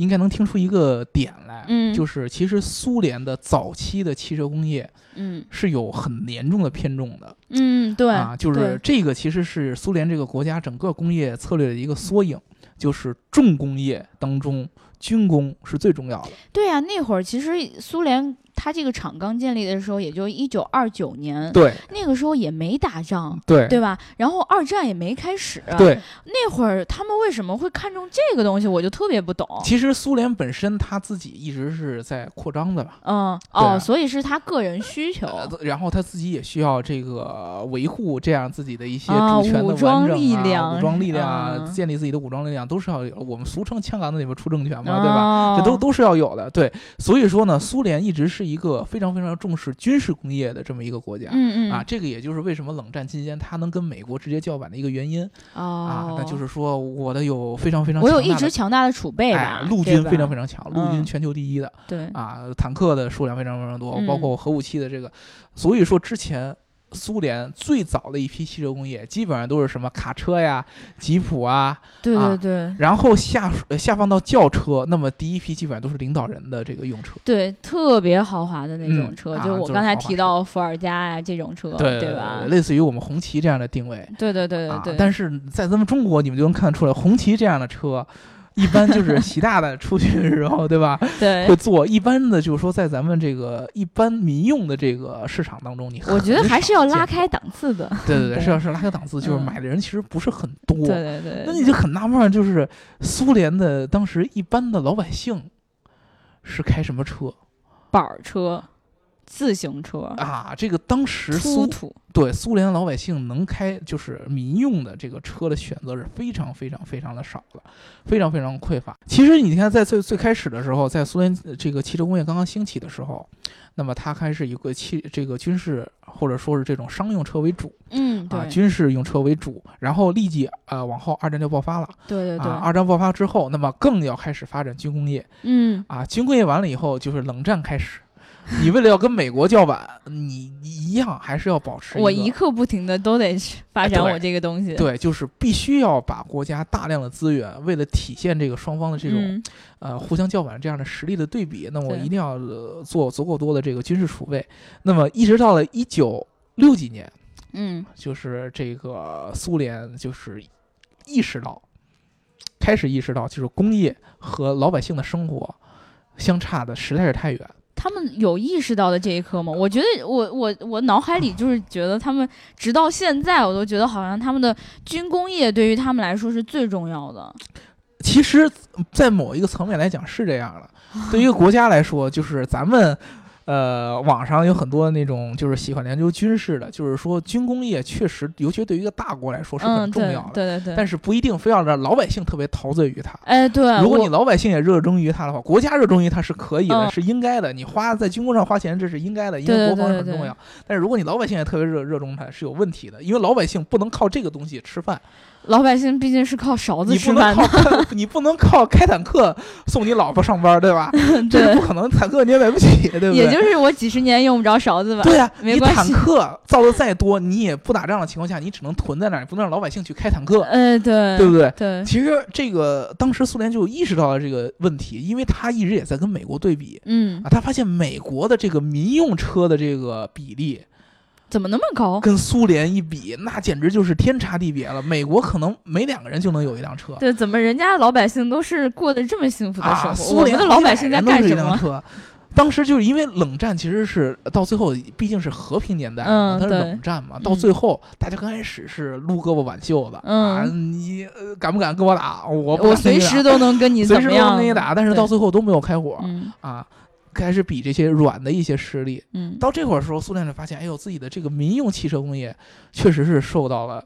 应该能听出一个点来，嗯，就是其实苏联的早期的汽车工业，嗯，是有很严重的偏重的，嗯，对，啊，就是这个其实是苏联这个国家整个工业策略的一个缩影，就是重工业当中军工是最重要的。对呀，那会儿其实苏联。他这个厂刚建立的时候，也就一九二九年，对，那个时候也没打仗，对，对吧？然后二战也没开始，对，那会儿他们为什么会看重这个东西，我就特别不懂。其实苏联本身他自己一直是在扩张的吧？嗯，哦，所以是他个人需求，然后他自己也需要这个维护这样自己的一些主权的武装力量，武装力量啊，建立自己的武装力量都是要有。我们俗称枪杆子里面出政权嘛，对吧？这都都是要有的。对，所以说呢，苏联一直是。一个非常非常重视军事工业的这么一个国家，嗯嗯。啊，这个也就是为什么冷战期间它能跟美国直接叫板的一个原因啊，那就是说我的有非常非常我有一直强大的储备吧，陆军非常非常强，陆军全球第一的，对。啊，坦克的数量非常非常多，包括核武器的这个，所以说之前。苏联最早的一批汽车工业，基本上都是什么卡车呀、吉普啊，对对对。然后下下放到轿车，那么第一批基本上都是领导人的这个用车，对，特别豪华的那种车，就我刚才提到伏尔加呀这种车，对吧？类似于我们红旗这样的定位，对对对对对。但是在咱们中国，你们就能看得出来，红旗这样的车。一般就是习大大出去的时候，对吧？对，会做。一般的，就是说，在咱们这个一般民用的这个市场当中，你我觉得还是要拉开档次的。对对对，是要是拉开档次，就是买的人其实不是很多。对对对。那你就很纳闷，就是苏联的当时一般的老百姓是开什么车？板儿车。自行车啊，这个当时苏对苏联老百姓能开就是民用的这个车的选择是非常非常非常的少了，非常非常匮乏。其实你看，在最最开始的时候，在苏联这个汽车工业刚刚兴起的时候，那么它开始以个汽这个军事或者说是这种商用车为主，嗯，啊，军事用车为主，然后立即呃往后二战就爆发了，对对对，二战爆发之后，那么更要开始发展军工业，嗯，啊，军工业完了以后就是冷战开始。你为了要跟美国叫板，你一样还是要保持。我一刻不停的都得发展我这个东西。对，就是必须要把国家大量的资源，为了体现这个双方的这种呃互相叫板这样的实力的对比，那我一定要做足够多的这个军事储备。那么一直到了一九六几年，嗯，就是这个苏联就是意识到，开始意识到，就是工业和老百姓的生活相差的实在是太远。他们有意识到的这一刻吗？我觉得我我我脑海里就是觉得他们直到现在，我都觉得好像他们的军工业对于他们来说是最重要的。其实，在某一个层面来讲是这样的。对于一个国家来说，就是咱们。呃，网上有很多那种就是喜欢研究军事的，就是说军工业确实，尤其对于一个大国来说是很重要的。对对对。但是不一定非要让老百姓特别陶醉于它。哎，对。如果你老百姓也热衷于它的话，国家热衷于它是可以的，是应该的。你花在军工上花钱，这是应该的，因为国防很重要。但是如果你老百姓也特别热热衷它，是有问题的，因为老百姓不能靠这个东西吃饭。老百姓毕竟是靠勺子吃饭的，你不能靠开坦克送你老婆上班，对吧？这不可能，坦克你也买不起，对不对？也就是我几十年用不着勺子吧？对呀，你坦克造的再多，你也不打仗的情况下，你只能囤在那儿，不能让老百姓去开坦克。呃，对，对不对？对。其实这个当时苏联就意识到了这个问题，因为他一直也在跟美国对比，嗯啊，他发现美国的这个民用车的这个比例。怎么那么高？跟苏联一比，那简直就是天差地别了。美国可能每两个人就能有一辆车。对，怎么人家老百姓都是过得这么幸福的生活？苏联的老百姓在干什么？当时就是因为冷战，其实是到最后毕竟是和平年代，嗯，它是冷战嘛。到最后，大家刚开始是撸胳膊挽袖子，啊，你敢不敢跟我打？我我随时都能跟你 随时都能跟你打，但是到最后都没有开火，啊。开始比这些软的一些实力，嗯，到这会儿时候，苏联就发现，哎呦，自己的这个民用汽车工业确实是受到了，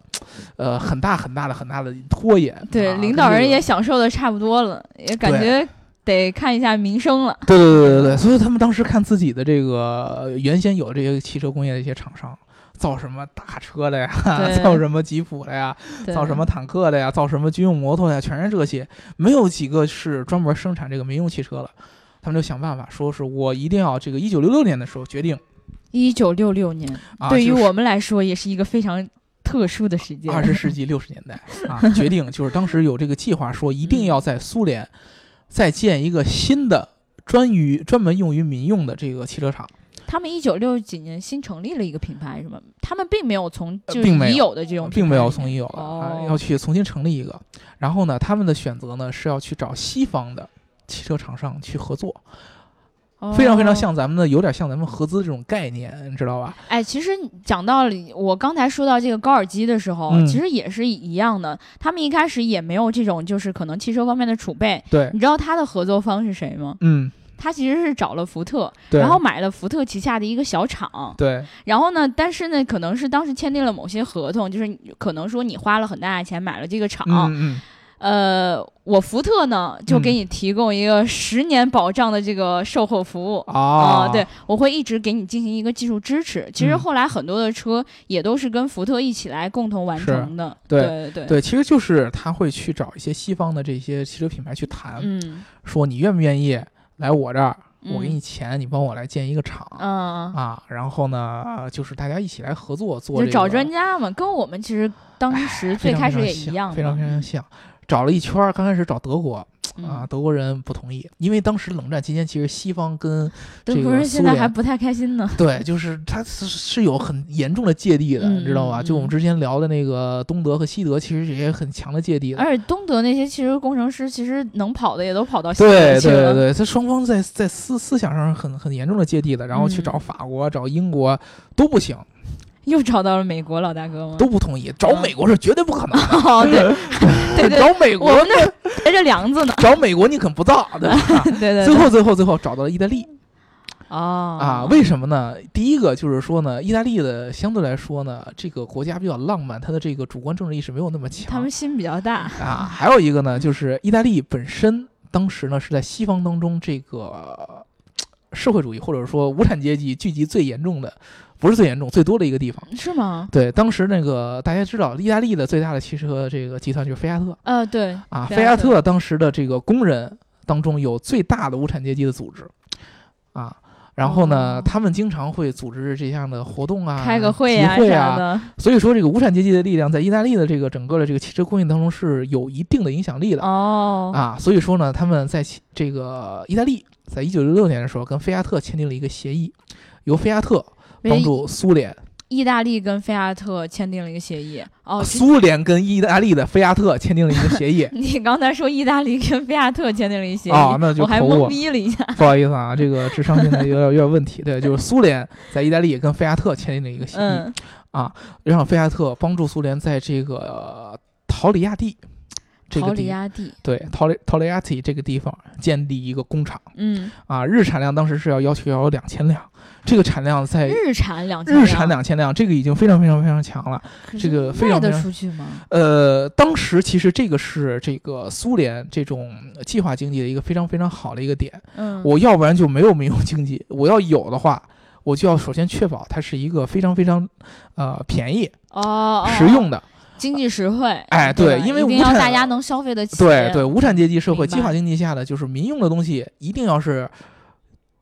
呃，很大很大的很大的拖延。对，领导人也享受的差不多了，也感觉得看一下民生了。对对对对对，所以他们当时看自己的这个原先有这些汽车工业的一些厂商。造什么大车的呀？造什么吉普的呀？造什么坦克的呀？造什么军用摩托呀？全是这些，没有几个是专门生产这个民用汽车了。他们就想办法，说是我一定要这个一九六六年的时候决定。一九六六年，对于我们来说也是一个非常特殊的时间。二十世纪六十年代 啊，决定就是当时有这个计划，说一定要在苏联再建一个新的专于专门用于民用的这个汽车厂。他们一九六几年新成立了一个品牌，是吗？他们并没有从就是已有的这种，并没有从已有的，要去重新成立一个。然后呢，他们的选择呢是要去找西方的汽车厂商去合作，非常非常像咱们的，有点像咱们合资这种概念，你知道吧？哎，其实讲道理，我刚才说到这个高尔基的时候，其实也是一样的。他们一开始也没有这种，就是可能汽车方面的储备。对，你知道他的合作方是谁吗？嗯。他其实是找了福特，然后买了福特旗下的一个小厂。对。然后呢，但是呢，可能是当时签订了某些合同，就是可能说你花了很大的钱买了这个厂。嗯嗯。呃，我福特呢就给你提供一个十年保障的这个售后服务啊。对，我会一直给你进行一个技术支持。其实后来很多的车也都是跟福特一起来共同完成的。对对对。对，其实就是他会去找一些西方的这些汽车品牌去谈，说你愿不愿意。来我这儿，我给你钱，你帮我来建一个厂，啊，然后呢，就是大家一起来合作做。就找专家嘛，跟我们其实当时最开始也一样，非常非常像。找了一圈，刚开始找德国。啊，德国人不同意，因为当时冷战期间，其实西方跟德国人现在还不太开心呢。对，就是他是是有很严重的芥蒂的，你知道吧？就我们之前聊的那个东德和西德，其实也很强的芥蒂的。而且东德那些汽车工程师，其实能跑的也都跑到西德去了。对对对，他双方在在思思想上很很严重的芥蒂的，然后去找法国、找英国都不行。又找到了美国老大哥吗？都不同意，找美国是绝对不可能的。哦，对 对对，找美国我们那带着梁子呢。找美国你肯不造，对吧？对对。最后最后最后找到了意大利。哦。啊，为什么呢？第一个就是说呢，意大利的相对来说呢，这个国家比较浪漫，它的这个主观政治意识没有那么强。他们心比较大。啊，还有一个呢，就是意大利本身当时呢是在西方当中这个社会主义或者说无产阶级聚集最严重的。不是最严重、最多的一个地方，是吗？对，当时那个大家知道，意大利的最大的汽车这个集团就是菲亚特。呃，对啊，菲亚特当时的这个工人当中有最大的无产阶级的组织，啊，然后呢，他们经常会组织这样的活动啊，开个会啊啥的。所以说，这个无产阶级的力量在意大利的这个整个的这个汽车工业当中是有一定的影响力的。哦，啊，所以说呢，他们在这个意大利，在一九六六年的时候跟菲亚特签订了一个协议，由菲亚特。帮助苏联、意大利跟菲亚特签订了一个协议。哦，苏联跟意大利的菲亚特签订了一个协议。你刚才说意大利跟菲亚特签订了一协议，哦，那就我还懵逼了一下。不好意思啊，这个智商现在有点有点问题。对，就是苏联在意大利跟菲亚特签订了一个协议，啊，让菲亚特帮助苏联在这个陶里亚蒂。陶里亚蒂对陶雷陶雷亚蒂这个地方建立一个工厂，嗯啊，日产量当时是要要求要有两千辆，这个产量在日产两日产两千辆，这个已经非常非常非常强了，这个非常卖得出去吗？呃，当时其实这个是这个苏联这种计划经济的一个非常非常好的一个点，嗯，我要不然就没有民用经济，我要有的话，我就要首先确保它是一个非常非常呃便宜哦实用的。经济实惠，哎，对，因为一定要大家能消费得起。对对，无产阶级社会、计划经济下的，就是民用的东西一定要是，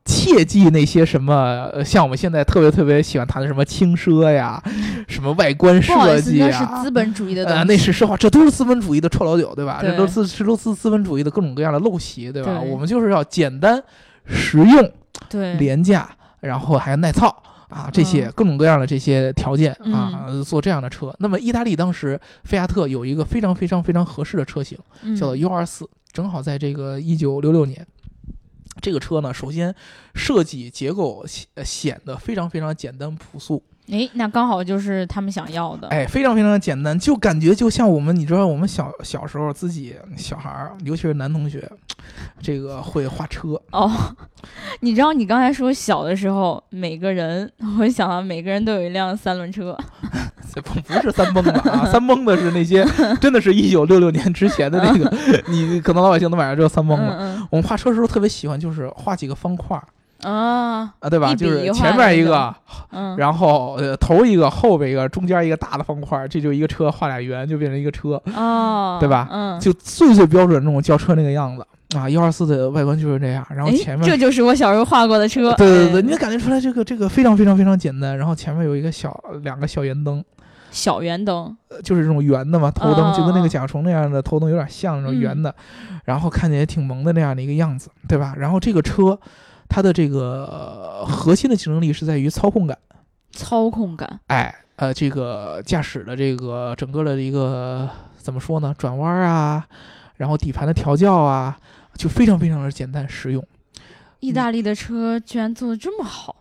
切记那些什么，像我们现在特别特别喜欢谈的什么轻奢呀，什么外观设计啊，那是资本主义的东西，那是实话，这都是资本主义的臭老九，对吧？这都是这都是资本主义的各种各样的陋习，对吧？我们就是要简单、实用、对廉价，然后还要耐操。啊，这些各种各样的这些条件啊，做这样的车。那么，意大利当时菲亚特有一个非常非常非常合适的车型，叫做 U 二四，正好在这个一九六六年。这个车呢，首先设计结构显显得非常非常简单朴素。哎，那刚好就是他们想要的。哎，非常非常的简单，就感觉就像我们，你知道，我们小小时候自己小孩儿，尤其是男同学，这个会画车。哦，你知道，你刚才说小的时候，每个人，我想到每个人都有一辆三轮车。不不是三蹦的啊，三蹦的是那些真的是一九六六年之前的那个，你可能老百姓都买了这三蹦子。我们画车的时候特别喜欢，就是画几个方块儿。啊啊，对吧？就是前面一个，然后呃头一个，后边一个，中间一个大的方块，这就一个车画俩圆，就变成一个车，哦，对吧？嗯，就最最标准那种轿车那个样子啊。幺二四的外观就是这样，然后前面这就是我小时候画过的车，对对对，你能感觉出来这个这个非常非常非常简单。然后前面有一个小两个小圆灯，小圆灯，就是这种圆的嘛，头灯就跟那个甲虫那样的头灯有点像那种圆的，然后看起来挺萌的那样的一个样子，对吧？然后这个车。它的这个核心的竞争力是在于操控感，操控感，哎，呃，这个驾驶的这个整个的一个怎么说呢？转弯啊，然后底盘的调教啊，就非常非常的简单实用。意大利的车居然做的这么好。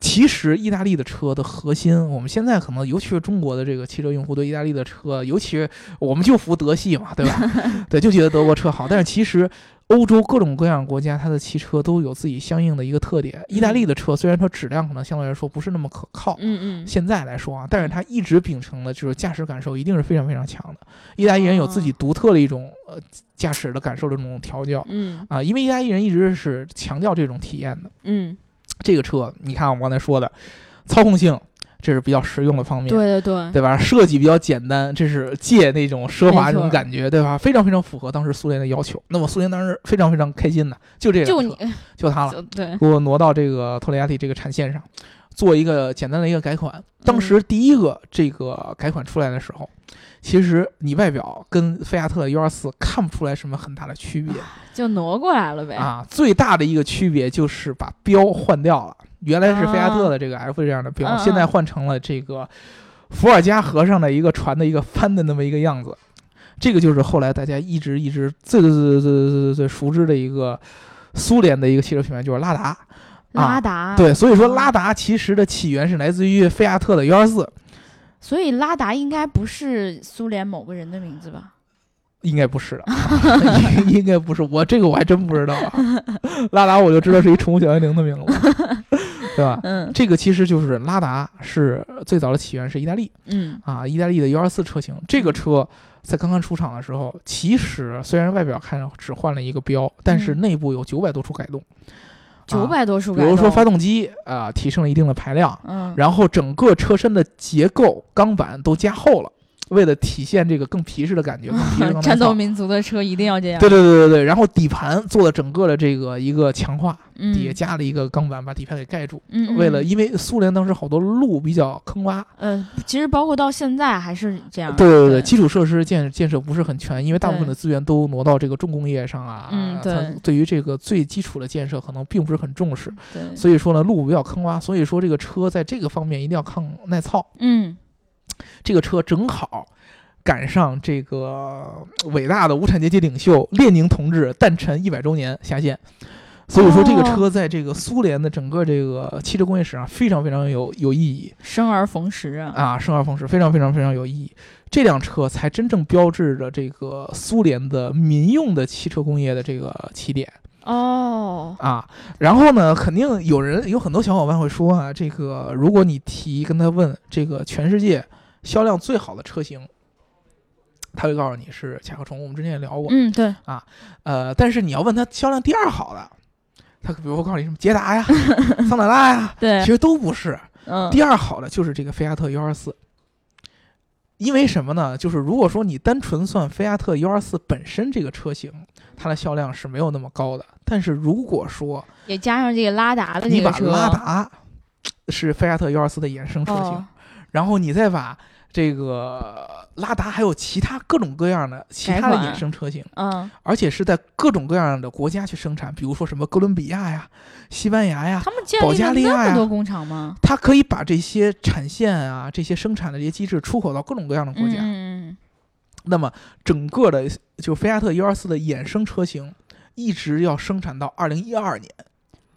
其实意大利的车的核心，我们现在可能，尤其是中国的这个汽车用户对意大利的车，尤其是我们就服德系嘛，对吧？对，就觉得德国车好。但是其实欧洲各种各样国家，它的汽车都有自己相应的一个特点。意大利的车虽然说质量可能相对来说不是那么可靠，嗯嗯，现在来说啊，但是它一直秉承的就是驾驶感受一定是非常非常强的。意大利人有自己独特的一种呃驾驶的感受的这种调教，嗯啊，因为意大利人一直是强调这种体验的，嗯。这个车，你看我刚才说的，操控性，这是比较实用的方面，对对对，对吧？设计比较简单，这是借那种奢华那种感觉，对吧？非常非常符合当时苏联的要求。那么苏联当时非常非常开心的，就这个，就你，就它了，对，给我挪到这个托雷亚蒂这个产线上，做一个简单的一个改款。当时第一个这个改款出来的时候。其实你外表跟菲亚特幺二四看不出来什么很大的区别，就挪过来了呗。啊，最大的一个区别就是把标换掉了，原来是菲亚特的这个 F 这样的标，现在换成了这个伏尔加河上的一个船的一个帆的那么一个样子。这个就是后来大家一直一直最最最最最最最熟知的一个苏联的一个汽车品牌，就是拉达。拉达。对，所以说拉达其实的起源是来自于菲亚特的幺二四。所以拉达应该不是苏联某个人的名字吧？应该不是的，应该不是。我这个我还真不知道。啊 拉达我就知道是一宠物小精灵的名字，对吧？嗯，这个其实就是拉达是最早的起源是意大利。嗯啊，意大利的幺二四车型，这个车在刚刚出厂的时候，其实虽然外表看只换了一个标，但是内部有九百多处改动。九百多处，比如说发动机啊，提升了一定的排量，嗯，然后整个车身的结构钢板都加厚了。为了体现这个更皮实的感觉，更皮实。战斗民族的车一定要这样。对对对对对。然后底盘做了整个的这个一个强化，底下加了一个钢板把底盘给盖住。嗯。为了，因为苏联当时好多路比较坑洼。嗯，其实包括到现在还是这样。对对对，基础设施建建设不是很全，因为大部分的资源都挪到这个重工业上啊。嗯，对。对于这个最基础的建设，可能并不是很重视。对。所以说呢，路比较坑洼，所以说这个车在这个方面一定要抗耐操。嗯。这个车正好。赶上这个伟大的无产阶级领袖列宁同志诞辰一百周年下线，所以说这个车在这个苏联的整个这个汽车工业史上非常非常有有意义，生而逢时啊啊，生而逢时，非常非常非常有意义。这辆车才真正标志着这个苏联的民用的汽车工业的这个起点哦啊。然后呢，肯定有人有很多小伙伴会说啊，这个如果你提跟他问这个全世界销量最好的车型。他会告诉你是甲壳虫，我们之前也聊过。嗯，对啊，呃，但是你要问他销量第二好的，他比如说告诉你什么捷达呀、桑塔纳呀，对，其实都不是。嗯，第二好的就是这个菲亚特幺二四。因为什么呢？就是如果说你单纯算菲亚特幺二四本身这个车型，它的销量是没有那么高的。但是如果说也加上这个拉达的你把拉达是菲亚特幺二四的衍生车型，然后你再把。这个拉达还有其他各种各样的其他的衍生车型，嗯，而且是在各种各样的国家去生产，比如说什么哥伦比亚呀、西班牙呀、保加利亚呀，那么多工厂吗？它可以把这些产线啊、这些生产的这些机制出口到各种各样的国家。嗯，那么整个的就菲亚特 U 二四的衍生车型，一直要生产到二零一二年。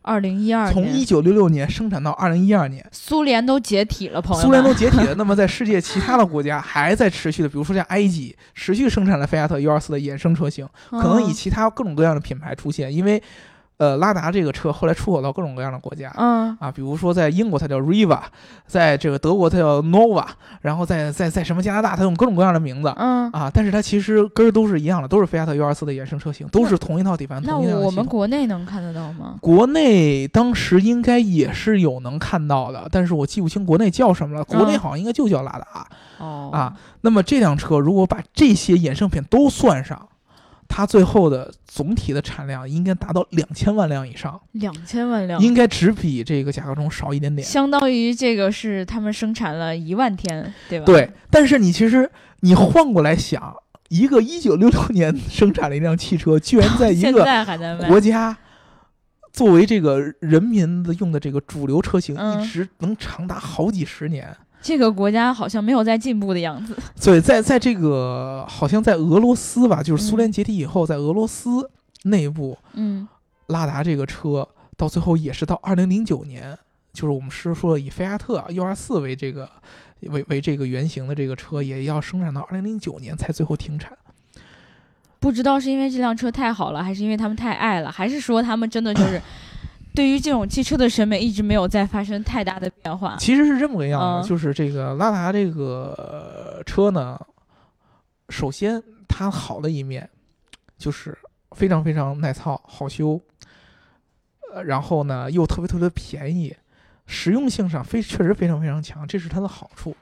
二零一二年，从一九六六年生产到二零一二年，苏联都解体了，朋友。苏联都解体了，那么在世界其他的国家还在持续的，比如说像埃及，持续生产了菲亚特 U 二四的衍生车型，可能以其他各种各样的品牌出现，因为呃，拉达这个车后来出口到各种各样的国家，嗯啊，比如说在英国它叫 Riva，在这个德国它叫 Nova，然后在在在什么加拿大它用各种各样的名字，嗯啊，但是它其实根儿都是一样的，都是菲亚特 U 二四的衍生车型，都是同一套底盘。那我们国内能看得到吗？国内当时应该也是有能看到的，但是我记不清国内叫什么了。国内好像应该就叫拉达。哦啊，那么这辆车如果把这些衍生品都算上。它最后的总体的产量应该达到两千万辆以上，两千万辆应该只比这个甲壳虫少一点点，相当于这个是他们生产了一万天，对吧？对。但是你其实你换过来想，一个一九六六年生产了一辆汽车，居然在一个国家作为这个人民的用的这个主流车型，一直能长达好几十年。这个国家好像没有在进步的样子。对在在这个好像在俄罗斯吧，就是苏联解体以后，在俄罗斯内部，嗯，拉达这个车到最后也是到二零零九年，就是我们是说以菲亚特 U 二四为这个为为这个原型的这个车，也要生产到二零零九年才最后停产。不知道是因为这辆车太好了，还是因为他们太爱了，还是说他们真的就是。对于这种汽车的审美，一直没有再发生太大的变化。其实是这么个样子，就是这个拉达这个车呢，首先它好的一面就是非常非常耐操、好修，呃，然后呢又特别特别便宜，实用性上非确实非常非常强，这是它的好处。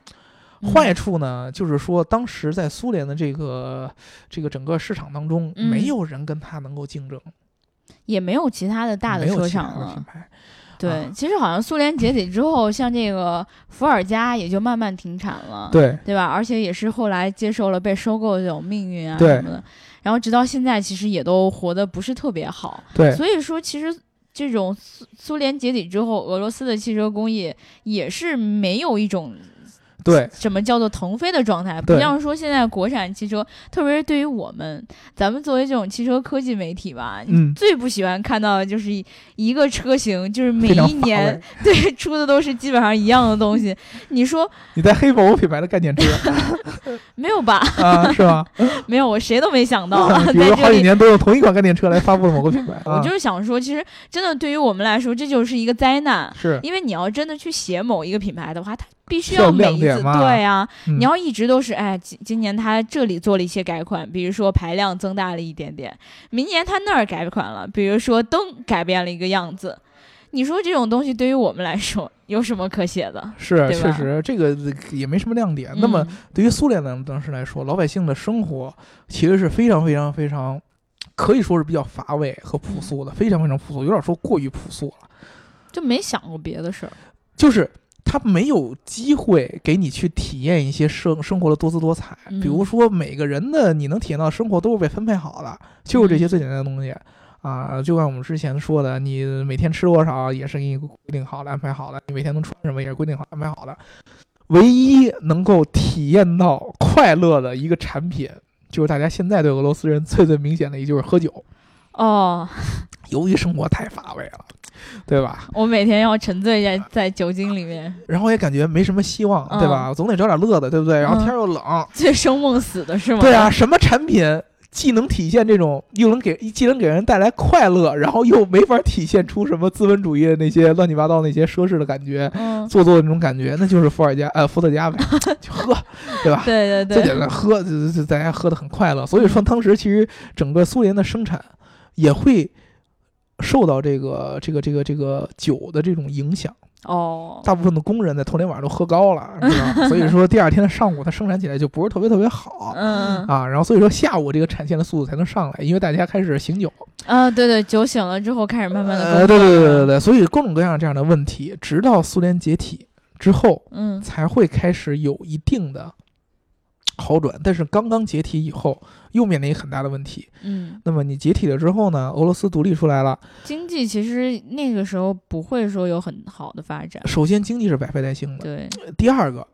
坏处呢，就是说当时在苏联的这个这个整个市场当中，没有人跟它能够竞争。也没有其他的大的车厂了，对，其实好像苏联解体之后，像这个伏尔加也就慢慢停产了，对，对吧？而且也是后来接受了被收购的这种命运啊什么的，然后直到现在，其实也都活得不是特别好，对。所以说，其实这种苏苏联解体之后，俄罗斯的汽车工业也是没有一种。对，什么叫做腾飞的状态？不像说现在国产汽车，特别是对于我们，咱们作为这种汽车科技媒体吧，嗯，最不喜欢看到的就是一个车型，就是每一年 对出的都是基本上一样的东西。你说你在黑某品牌的概念车？没有吧？啊，是吗？没有，我谁都没想到。比如好几年都用同一款概念车来发布了某个品牌。我就是想说，其实真的对于我们来说，这就是一个灾难。是，因为你要真的去写某一个品牌的话，它。必须要每一次对呀，你要一直都是哎，今今年他这里做了一些改款，比如说排量增大了一点点，明年他那儿改款了，比如说灯改变了一个样子，你说这种东西对于我们来说有什么可写的？是，确实这个也没什么亮点。那么对于苏联人当时来说，老百姓的生活其实是非常非常非常，可以说是比较乏味和朴素的，非常非常朴素，有点说过于朴素了，就没想过别的事儿，就是。他没有机会给你去体验一些生生活的多姿多彩，比如说每个人的你能体验到生活都是被分配好的，就是这些最简单的东西啊。就像我们之前说的，你每天吃多少也是给你规定好的、安排好的，你每天能穿什么也是规定好、安排好的。唯一能够体验到快乐的一个产品，就是大家现在对俄罗斯人最最明显的，也就是喝酒。哦，由于生活太乏味了。对吧？我每天要沉醉在在酒精里面，然后也感觉没什么希望，对吧？总得找点乐子，对不对？然后天又冷，醉生梦死的是吗？对啊，什么产品既能体现这种，又能给既能给人带来快乐，然后又没法体现出什么资本主义的那些乱七八糟那些奢侈的感觉，做作的那种感觉，那就是伏尔加呃伏特加呗，就喝，对吧？对对对，最简单喝，就就大家喝的很快乐。所以说，当时其实整个苏联的生产也会。受到这个这个这个这个酒的这种影响哦，大部分的工人在头天晚上都喝高了，是吧？所以说第二天的上午它生产起来就不是特别特别好，嗯啊，然后所以说下午这个产线的速度才能上来，因为大家开始醒酒啊，对对，酒醒了之后开始慢慢的，呃，对对对对对，所以各种各样这样的问题，直到苏联解体之后，嗯，才会开始有一定的。好转，但是刚刚解体以后又面临一很大的问题。嗯，那么你解体了之后呢？俄罗斯独立出来了，经济其实那个时候不会说有很好的发展。首先，经济是百废待兴的。对。第二个，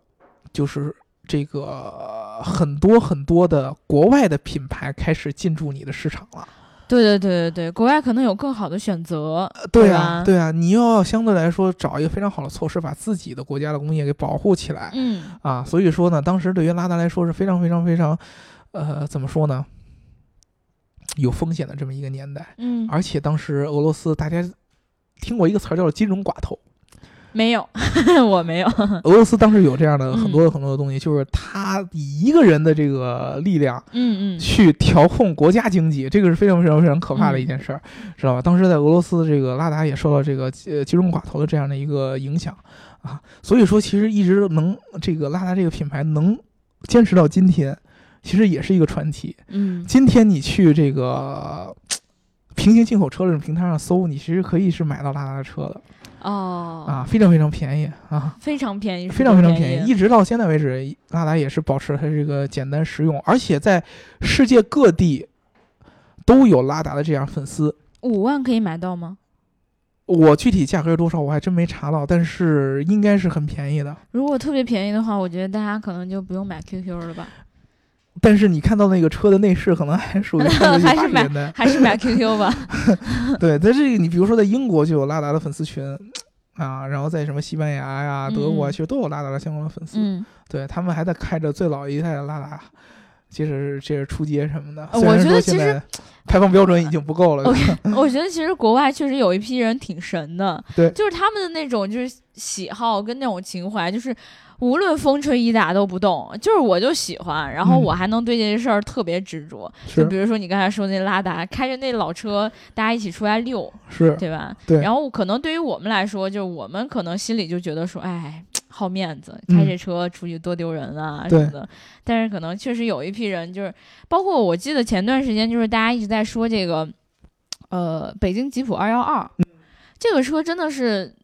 就是这个很多很多的国外的品牌开始进驻你的市场了。对对对对对，国外可能有更好的选择。对啊，对啊，你又要相对来说找一个非常好的措施，把自己的国家的工业给保护起来。嗯啊，所以说呢，当时对于拉达来说是非常非常非常，呃，怎么说呢？有风险的这么一个年代。嗯，而且当时俄罗斯，大家听过一个词儿叫“金融寡头”。没有，我没有。俄罗斯当时有这样的很多很多的东西，就是他以一个人的这个力量，嗯嗯，去调控国家经济，这个是非常非常非常可怕的一件事儿，知道吧？当时在俄罗斯，这个拉达也受到这个呃金融寡头的这样的一个影响啊，所以说其实一直能这个拉达这个品牌能坚持到今天，其实也是一个传奇。嗯，今天你去这个平行进口车这种平台上搜，你其实可以是买到拉达的车的。哦啊，非常非常便宜啊，非常便宜，非常非常便宜，一直到现在为止，拉达也是保持它这个简单实用，而且在世界各地都有拉达的这样粉丝。五万可以买到吗？我具体价格是多少，我还真没查到，但是应该是很便宜的。如果特别便宜的话，我觉得大家可能就不用买 QQ 了吧。但是你看到那个车的内饰，可能还属于 还是买还是买 QQ 吧。对，在这个你比如说在英国就有拉达的粉丝群啊，然后在什么西班牙呀、德国啊，其实都有拉达的相关的粉丝。嗯，对他们还在开着最老一代的拉达，接着接着出街什么的。我觉得其实排放标准已经不够了。我觉得其实国外确实有一批人挺神的，对，就是他们的那种就是喜好跟那种情怀，就是。无论风吹雨打都不动，就是我就喜欢，然后我还能对这些事儿特别执着。就比如说你刚才说那拉达，开着那老车，大家一起出来溜，是对吧？对。然后可能对于我们来说，就是我们可能心里就觉得说，哎，好面子，开这车出去多丢人啊什么的。但是可能确实有一批人，就是包括我记得前段时间，就是大家一直在说这个，呃，北京吉普二幺二，这个车真的是。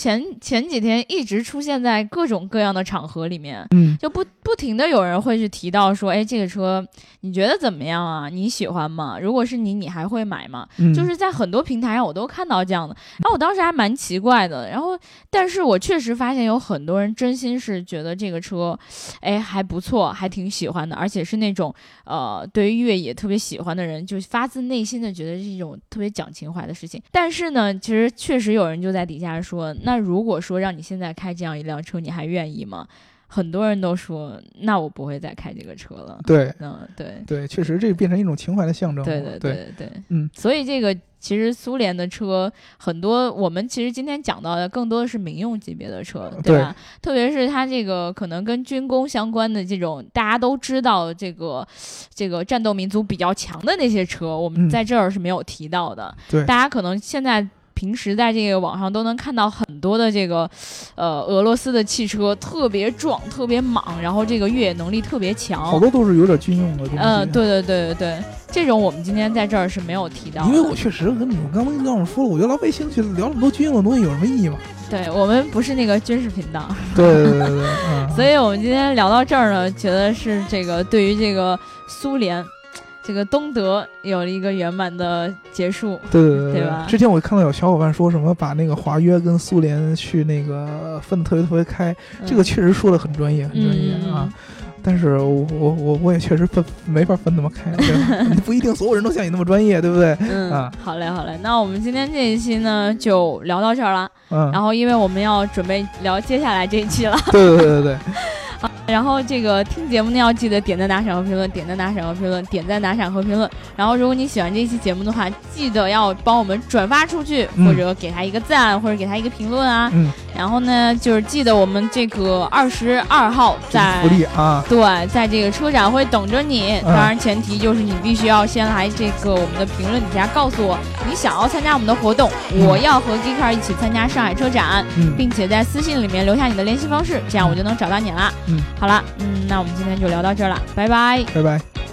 前前几天一直出现在各种各样的场合里面，嗯，就不不停的有人会去提到说，哎，这个车你觉得怎么样啊？你喜欢吗？如果是你，你还会买吗？就是在很多平台上我都看到这样的，然后我当时还蛮奇怪的，然后但是我确实发现有很多人真心是觉得这个车，哎还不错，还挺喜欢的，而且是那种呃对于越野特别喜欢的人，就发自内心的觉得是一种特别讲情怀的事情。但是呢，其实确实有人就在底下说。那如果说让你现在开这样一辆车，你还愿意吗？很多人都说，那我不会再开这个车了。对，嗯，对，对，确实这变成一种情怀的象征。对，对，对，对，嗯。所以这个其实苏联的车很多，我们其实今天讲到的更多的是民用级别的车，对吧？特别是它这个可能跟军工相关的这种，大家都知道这个这个战斗民族比较强的那些车，我们在这儿是没有提到的。对，大家可能现在。平时在这个网上都能看到很多的这个，呃，俄罗斯的汽车特别壮、特别莽，然后这个越野能力特别强，好多都是有点军用的。嗯，对对对对对，这种我们今天在这儿是没有提到。因为我确实跟你们刚刚跟我说了，我觉得老百姓去聊那么多军用的东西有什么意义吗？对我们不是那个军事频道。对对对对，所以我们今天聊到这儿呢，觉得是这个对于这个苏联。这个东德有了一个圆满的结束，对对对，对吧？之前我看到有小伙伴说什么把那个华约跟苏联去那个分的特别特别开，这个确实说的很专业，很专业啊。但是我我我我也确实分没法分那么开，对吧？不一定所有人都像你那么专业，对不对？嗯啊，好嘞好嘞，那我们今天这一期呢就聊到这儿了，嗯，然后因为我们要准备聊接下来这一期了，对对对对对。好，然后这个听节目呢，要记得点赞、打赏和评论，点赞、打赏和评论，点赞、打赏和评论。然后，如果你喜欢这期节目的话，记得要帮我们转发出去，或者给他一个赞，或者给他一个评论啊。嗯。然后呢，就是记得我们这个二十二号在福利啊，对，在这个车展会等着你。当然，前提就是你必须要先来这个我们的评论底下告诉我你想要参加我们的活动，我要和 g e Car 一起参加上海车展，并且在私信里面留下你的联系方式，这样我就能找到你了。好了，嗯，那我们今天就聊到这儿了，拜拜，拜拜。